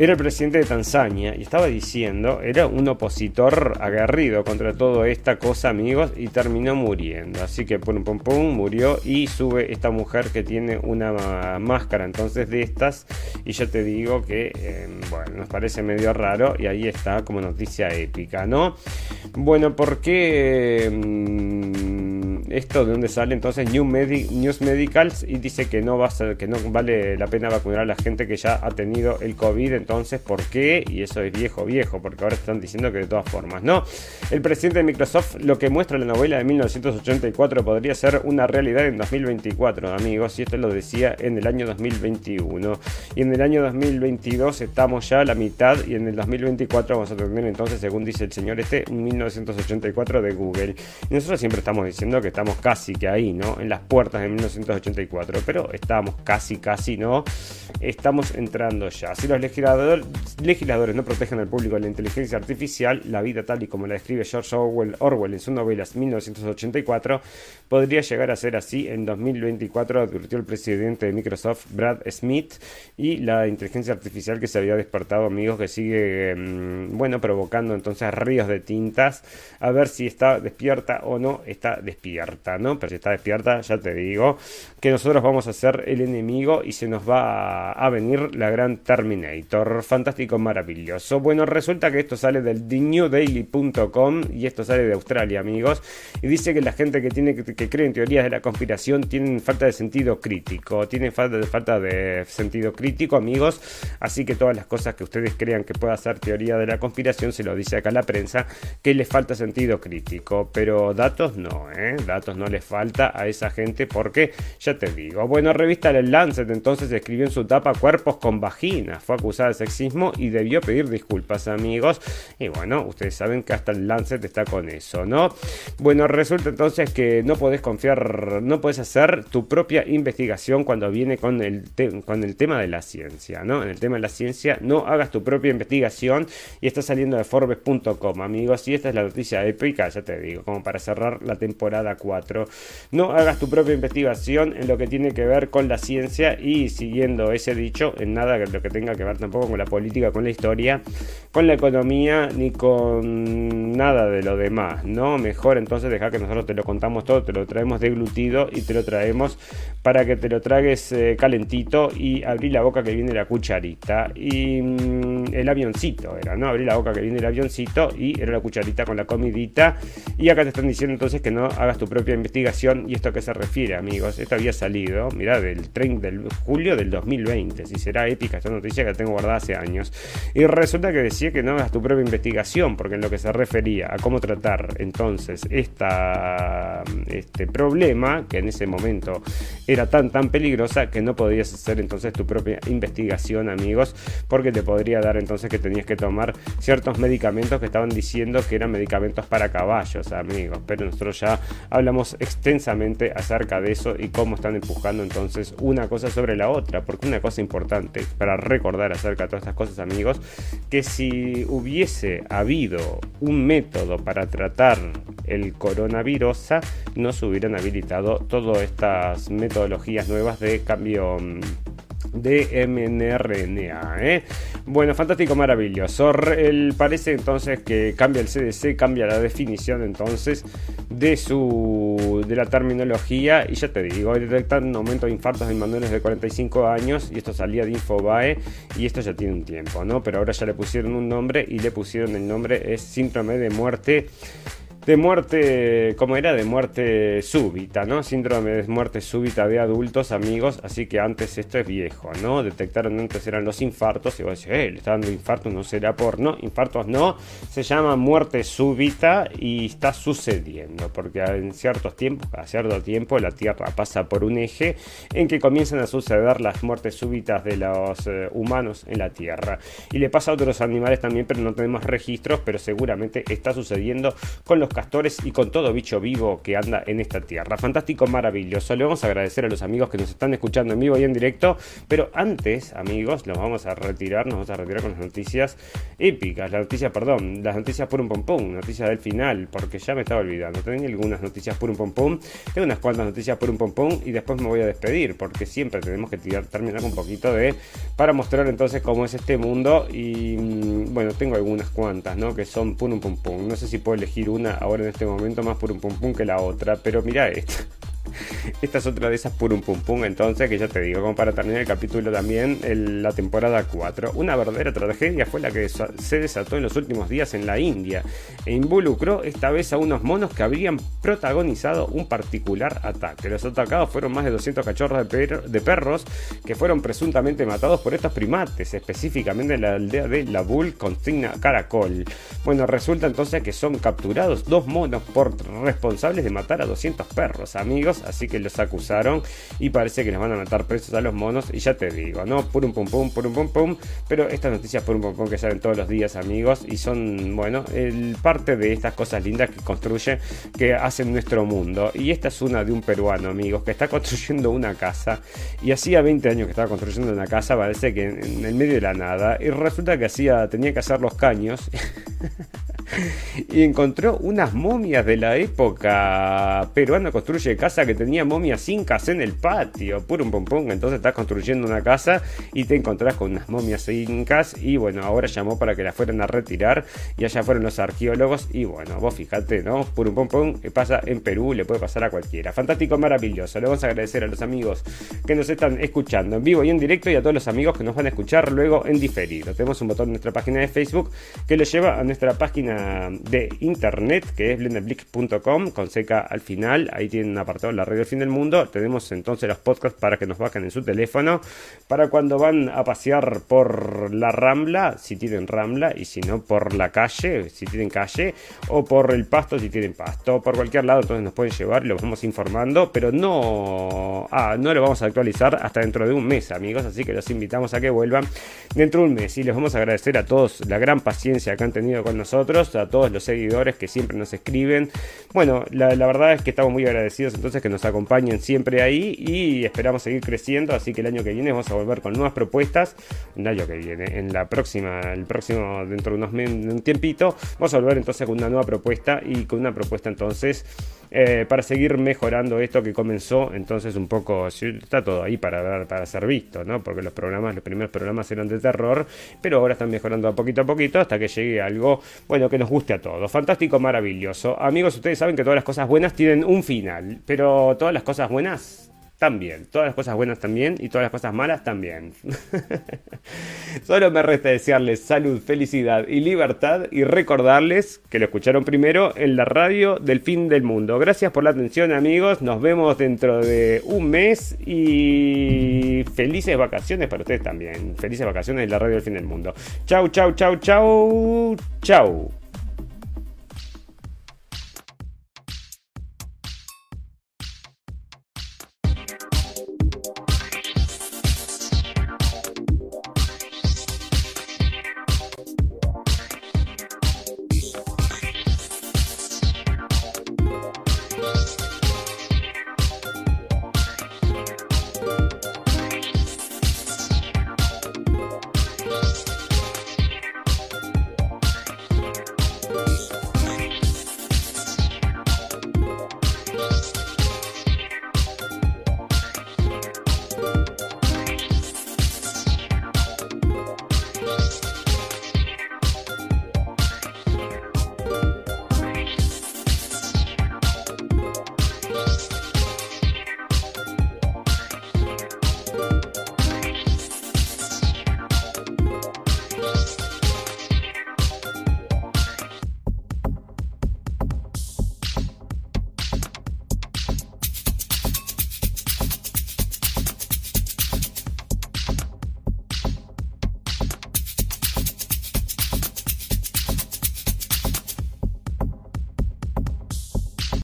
era el presidente de Tanzania y estaba diciendo, era un opositor aguerrido contra toda esta cosa, amigos, y terminó muriendo. Así que pum, pum, pum, murió y sube esta mujer que tiene una máscara entonces de estas. Y yo te digo que, em, bueno, nos parece medio raro y ahí está como noticia épica, ¿no? Bueno, ¿por qué? Em, esto de dónde sale entonces New News Medicals y dice que no va que no vale la pena vacunar a la gente que ya ha tenido el COVID entonces por qué y eso es viejo viejo porque ahora están diciendo que de todas formas no. El presidente de Microsoft lo que muestra la novela de 1984 podría ser una realidad en 2024 amigos y esto lo decía en el año 2021 y en el año 2022 estamos ya a la mitad y en el 2024 vamos a tener entonces según dice el señor este 1984 de Google. Y nosotros siempre estamos diciendo que estamos casi que ahí, ¿no? En las puertas de 1984, pero estamos casi, casi, ¿no? Estamos entrando ya. Si los legisladores no protegen al público de la inteligencia artificial, la vida tal y como la describe George Orwell, Orwell en su novela 1984, podría llegar a ser así en 2024, advirtió el presidente de Microsoft, Brad Smith, y la inteligencia artificial que se había despertado, amigos, que sigue, mm, bueno, provocando entonces ríos de tintas, a ver si está despierta o no está despierta. ¿No? Pero si está despierta, ya te digo que nosotros vamos a ser el enemigo y se nos va a, venir la gran Terminator. Fantástico, maravilloso. Bueno, resulta que esto sale del newdaily.com y esto sale de Australia, amigos. Y dice que la gente que tiene que, cree en teorías de la conspiración tienen falta de sentido crítico. Tienen falta de falta de sentido crítico, amigos. Así que todas las cosas que ustedes crean que pueda ser teoría de la conspiración, se lo dice acá la prensa, que les falta sentido crítico. Pero datos no, ¿eh? Datos no les falta a esa gente porque, ya te digo. Bueno, revista El Lancet entonces escribió en su tapa cuerpos con vagina. Fue acusada de sexismo y debió pedir disculpas, amigos. Y bueno, ustedes saben que hasta el Lancet está con eso, ¿no? Bueno, resulta entonces que no podés confiar, no puedes hacer tu propia investigación cuando viene con el, con el tema de la ciencia, ¿no? En el tema de la ciencia, no hagas tu propia investigación y está saliendo de Forbes.com, amigos. Y esta es la noticia épica, ya te digo, como para cerrar la temporada 4. No hagas tu propia investigación en lo que tiene que ver con la ciencia y siguiendo ese dicho, en nada lo que tenga que ver tampoco con la política, con la historia, con la economía ni con nada de lo demás, ¿no? Mejor entonces deja que nosotros te lo contamos todo, te lo traemos deglutido y te lo traemos para que te lo tragues eh, calentito y abrí la boca que viene la cucharita y mm, el avioncito era, ¿no? Abrí la boca que viene el avioncito y era la cucharita con la comidita y acá te están diciendo entonces que no hagas tu propia investigación y esto a qué se refiere, amigos. Esto había salido, mira, del 30 del julio del 2020, si será épica esta noticia que la tengo guardada hace años. Y resulta que decía que no hagas tu propia investigación, porque en lo que se refería a cómo tratar entonces esta, este problema, que en ese momento era tan tan peligrosa que no podías hacer entonces tu propia investigación, amigos, porque te podría dar entonces que tenías que tomar ciertos medicamentos que estaban diciendo que eran medicamentos para caballos, amigos. Pero nosotros ya hablamos extensamente acerca de eso y cómo están empujando entonces una cosa sobre la otra, porque una cosa importante para recordar acerca de todas estas cosas, amigos, que si hubiese habido un método para tratar el coronavirus, no se hubieran habilitado todas estas metodologías nuevas de cambio mm, de mRNA. ¿eh? Bueno, fantástico, maravilloso. El, parece entonces que cambia el CDC, cambia la definición entonces de su de la terminología y ya te digo, detectan un aumento de infartos en menores de 45 años y esto salía de Infobae y esto ya tiene un tiempo, ¿no? Pero ahora ya le pusieron un nombre y le pusieron el nombre es síndrome de muerte de muerte, como era? De muerte súbita, ¿no? Síndrome de muerte súbita de adultos, amigos. Así que antes esto es viejo, ¿no? Detectaron antes eran los infartos. Y vos decís, eh, le está dando infartos, no será por. No, infartos no. Se llama muerte súbita y está sucediendo. Porque en ciertos tiempos, a cierto tiempo, la Tierra pasa por un eje en que comienzan a suceder las muertes súbitas de los eh, humanos en la Tierra. Y le pasa a otros animales también, pero no tenemos registros. Pero seguramente está sucediendo con los castores y con todo bicho vivo que anda en esta tierra. Fantástico, maravilloso. Le vamos a agradecer a los amigos que nos están escuchando en vivo y en directo. Pero antes, amigos, nos vamos a retirar, nos vamos a retirar con las noticias épicas. Las noticias, perdón, las noticias por un pom pum, noticias del final, porque ya me estaba olvidando. Tengo algunas noticias por un pom pum, tengo unas cuantas noticias por un pom pum y después me voy a despedir, porque siempre tenemos que terminar con un poquito de para mostrar entonces cómo es este mundo y mm, bueno, tengo algunas cuantas, ¿no? Que son pum pum pum. No sé si puedo elegir una ahora en este momento más por un pum pum que la otra, pero mira esta. Esta es otra de esas por un pum pum, entonces, que ya te digo, como para terminar el capítulo también, la temporada 4. Una verdadera tragedia fue la que se desató en los últimos días en la India e involucró esta vez a unos monos que habrían protagonizado un particular ataque. Los atacados fueron más de 200 cachorros de, perros que fueron presuntamente matados por estos primates, específicamente en la aldea de La Bull Consigna Caracol. Bueno, resulta entonces que son capturados dos monos por responsables de matar a 200 perros, amigos así que los acusaron y parece que les van a matar presos a los monos. Y ya te digo, ¿no? Purum pum pum, purum pum pum. Pero estas noticias purum pum pum que salen todos los días, amigos, y son, bueno, parte de estas cosas lindas que construye, que hacen nuestro mundo. Y esta es una de un peruano, amigos, que está construyendo una casa. Y hacía 20 años que estaba construyendo una casa, parece que en, el medio de la nada. Y resulta que hacía, tenía que hacer los caños. y encontró unas momias de la época peruana construye casa que tenía momias incas en el patio, puro un pum entonces estás construyendo una casa y te encontrás con unas momias incas y bueno, ahora llamó para que la fueran a retirar y allá fueron los arqueólogos y bueno, vos fíjate, ¿no? Puro pum pum, pasa en Perú, le puede pasar a cualquiera. Fantástico, maravilloso. Le vamos a agradecer a los amigos que nos están escuchando en vivo y en directo y a todos los amigos que nos van a escuchar luego en diferido. Tenemos un botón en nuestra página de Facebook que lo lleva a nuestra página de internet que es blenderblick.com con seca al final. Ahí tienen un apartado la radio del fin del mundo. Tenemos entonces los podcasts para que nos bajen en su teléfono para cuando van a pasear por la Rambla, si tienen Rambla, y si no por la calle, si tienen calle, o por el pasto, si tienen pasto, por cualquier lado, entonces nos pueden llevar lo vamos informando, pero no, ah, no lo vamos a actualizar hasta dentro de un mes, amigos, así que los invitamos a que vuelvan dentro de un mes y les vamos a agradecer a todos la gran paciencia que han tenido con nosotros, a todos los seguidores que siempre nos escriben. Bueno, la verdad es que estamos muy agradecidos entonces que nos acompañen siempre ahí y esperamos seguir creciendo, así que el año que viene vamos a volver con nuevas propuestas, el año que viene, en la próxima, el próximo, dentro de unos un tiempito, vamos a volver entonces con una nueva propuesta y con una propuesta entonces eh, para seguir mejorando esto que comenzó entonces un poco, está todo ahí para, para ser visto, ¿no? Porque los programas, los primeros programas eran de terror, pero ahora están mejorando a poquito a poquito hasta que llegue algo, bueno, que nos guste a todos. Fantástico, maravilloso. Amigos, ustedes saben que todas las cosas buenas tienen un final, todas las cosas buenas también. Todas las cosas buenas también y todas las cosas malas también. Solo me resta desearles salud, felicidad y libertad y recordarles que lo escucharon primero en la radio del fin del mundo. Gracias por la atención amigos, nos vemos dentro de un mes y felices vacaciones para ustedes también. Felices vacaciones en la radio del fin del mundo. Chau, chau, chau, chau, chau.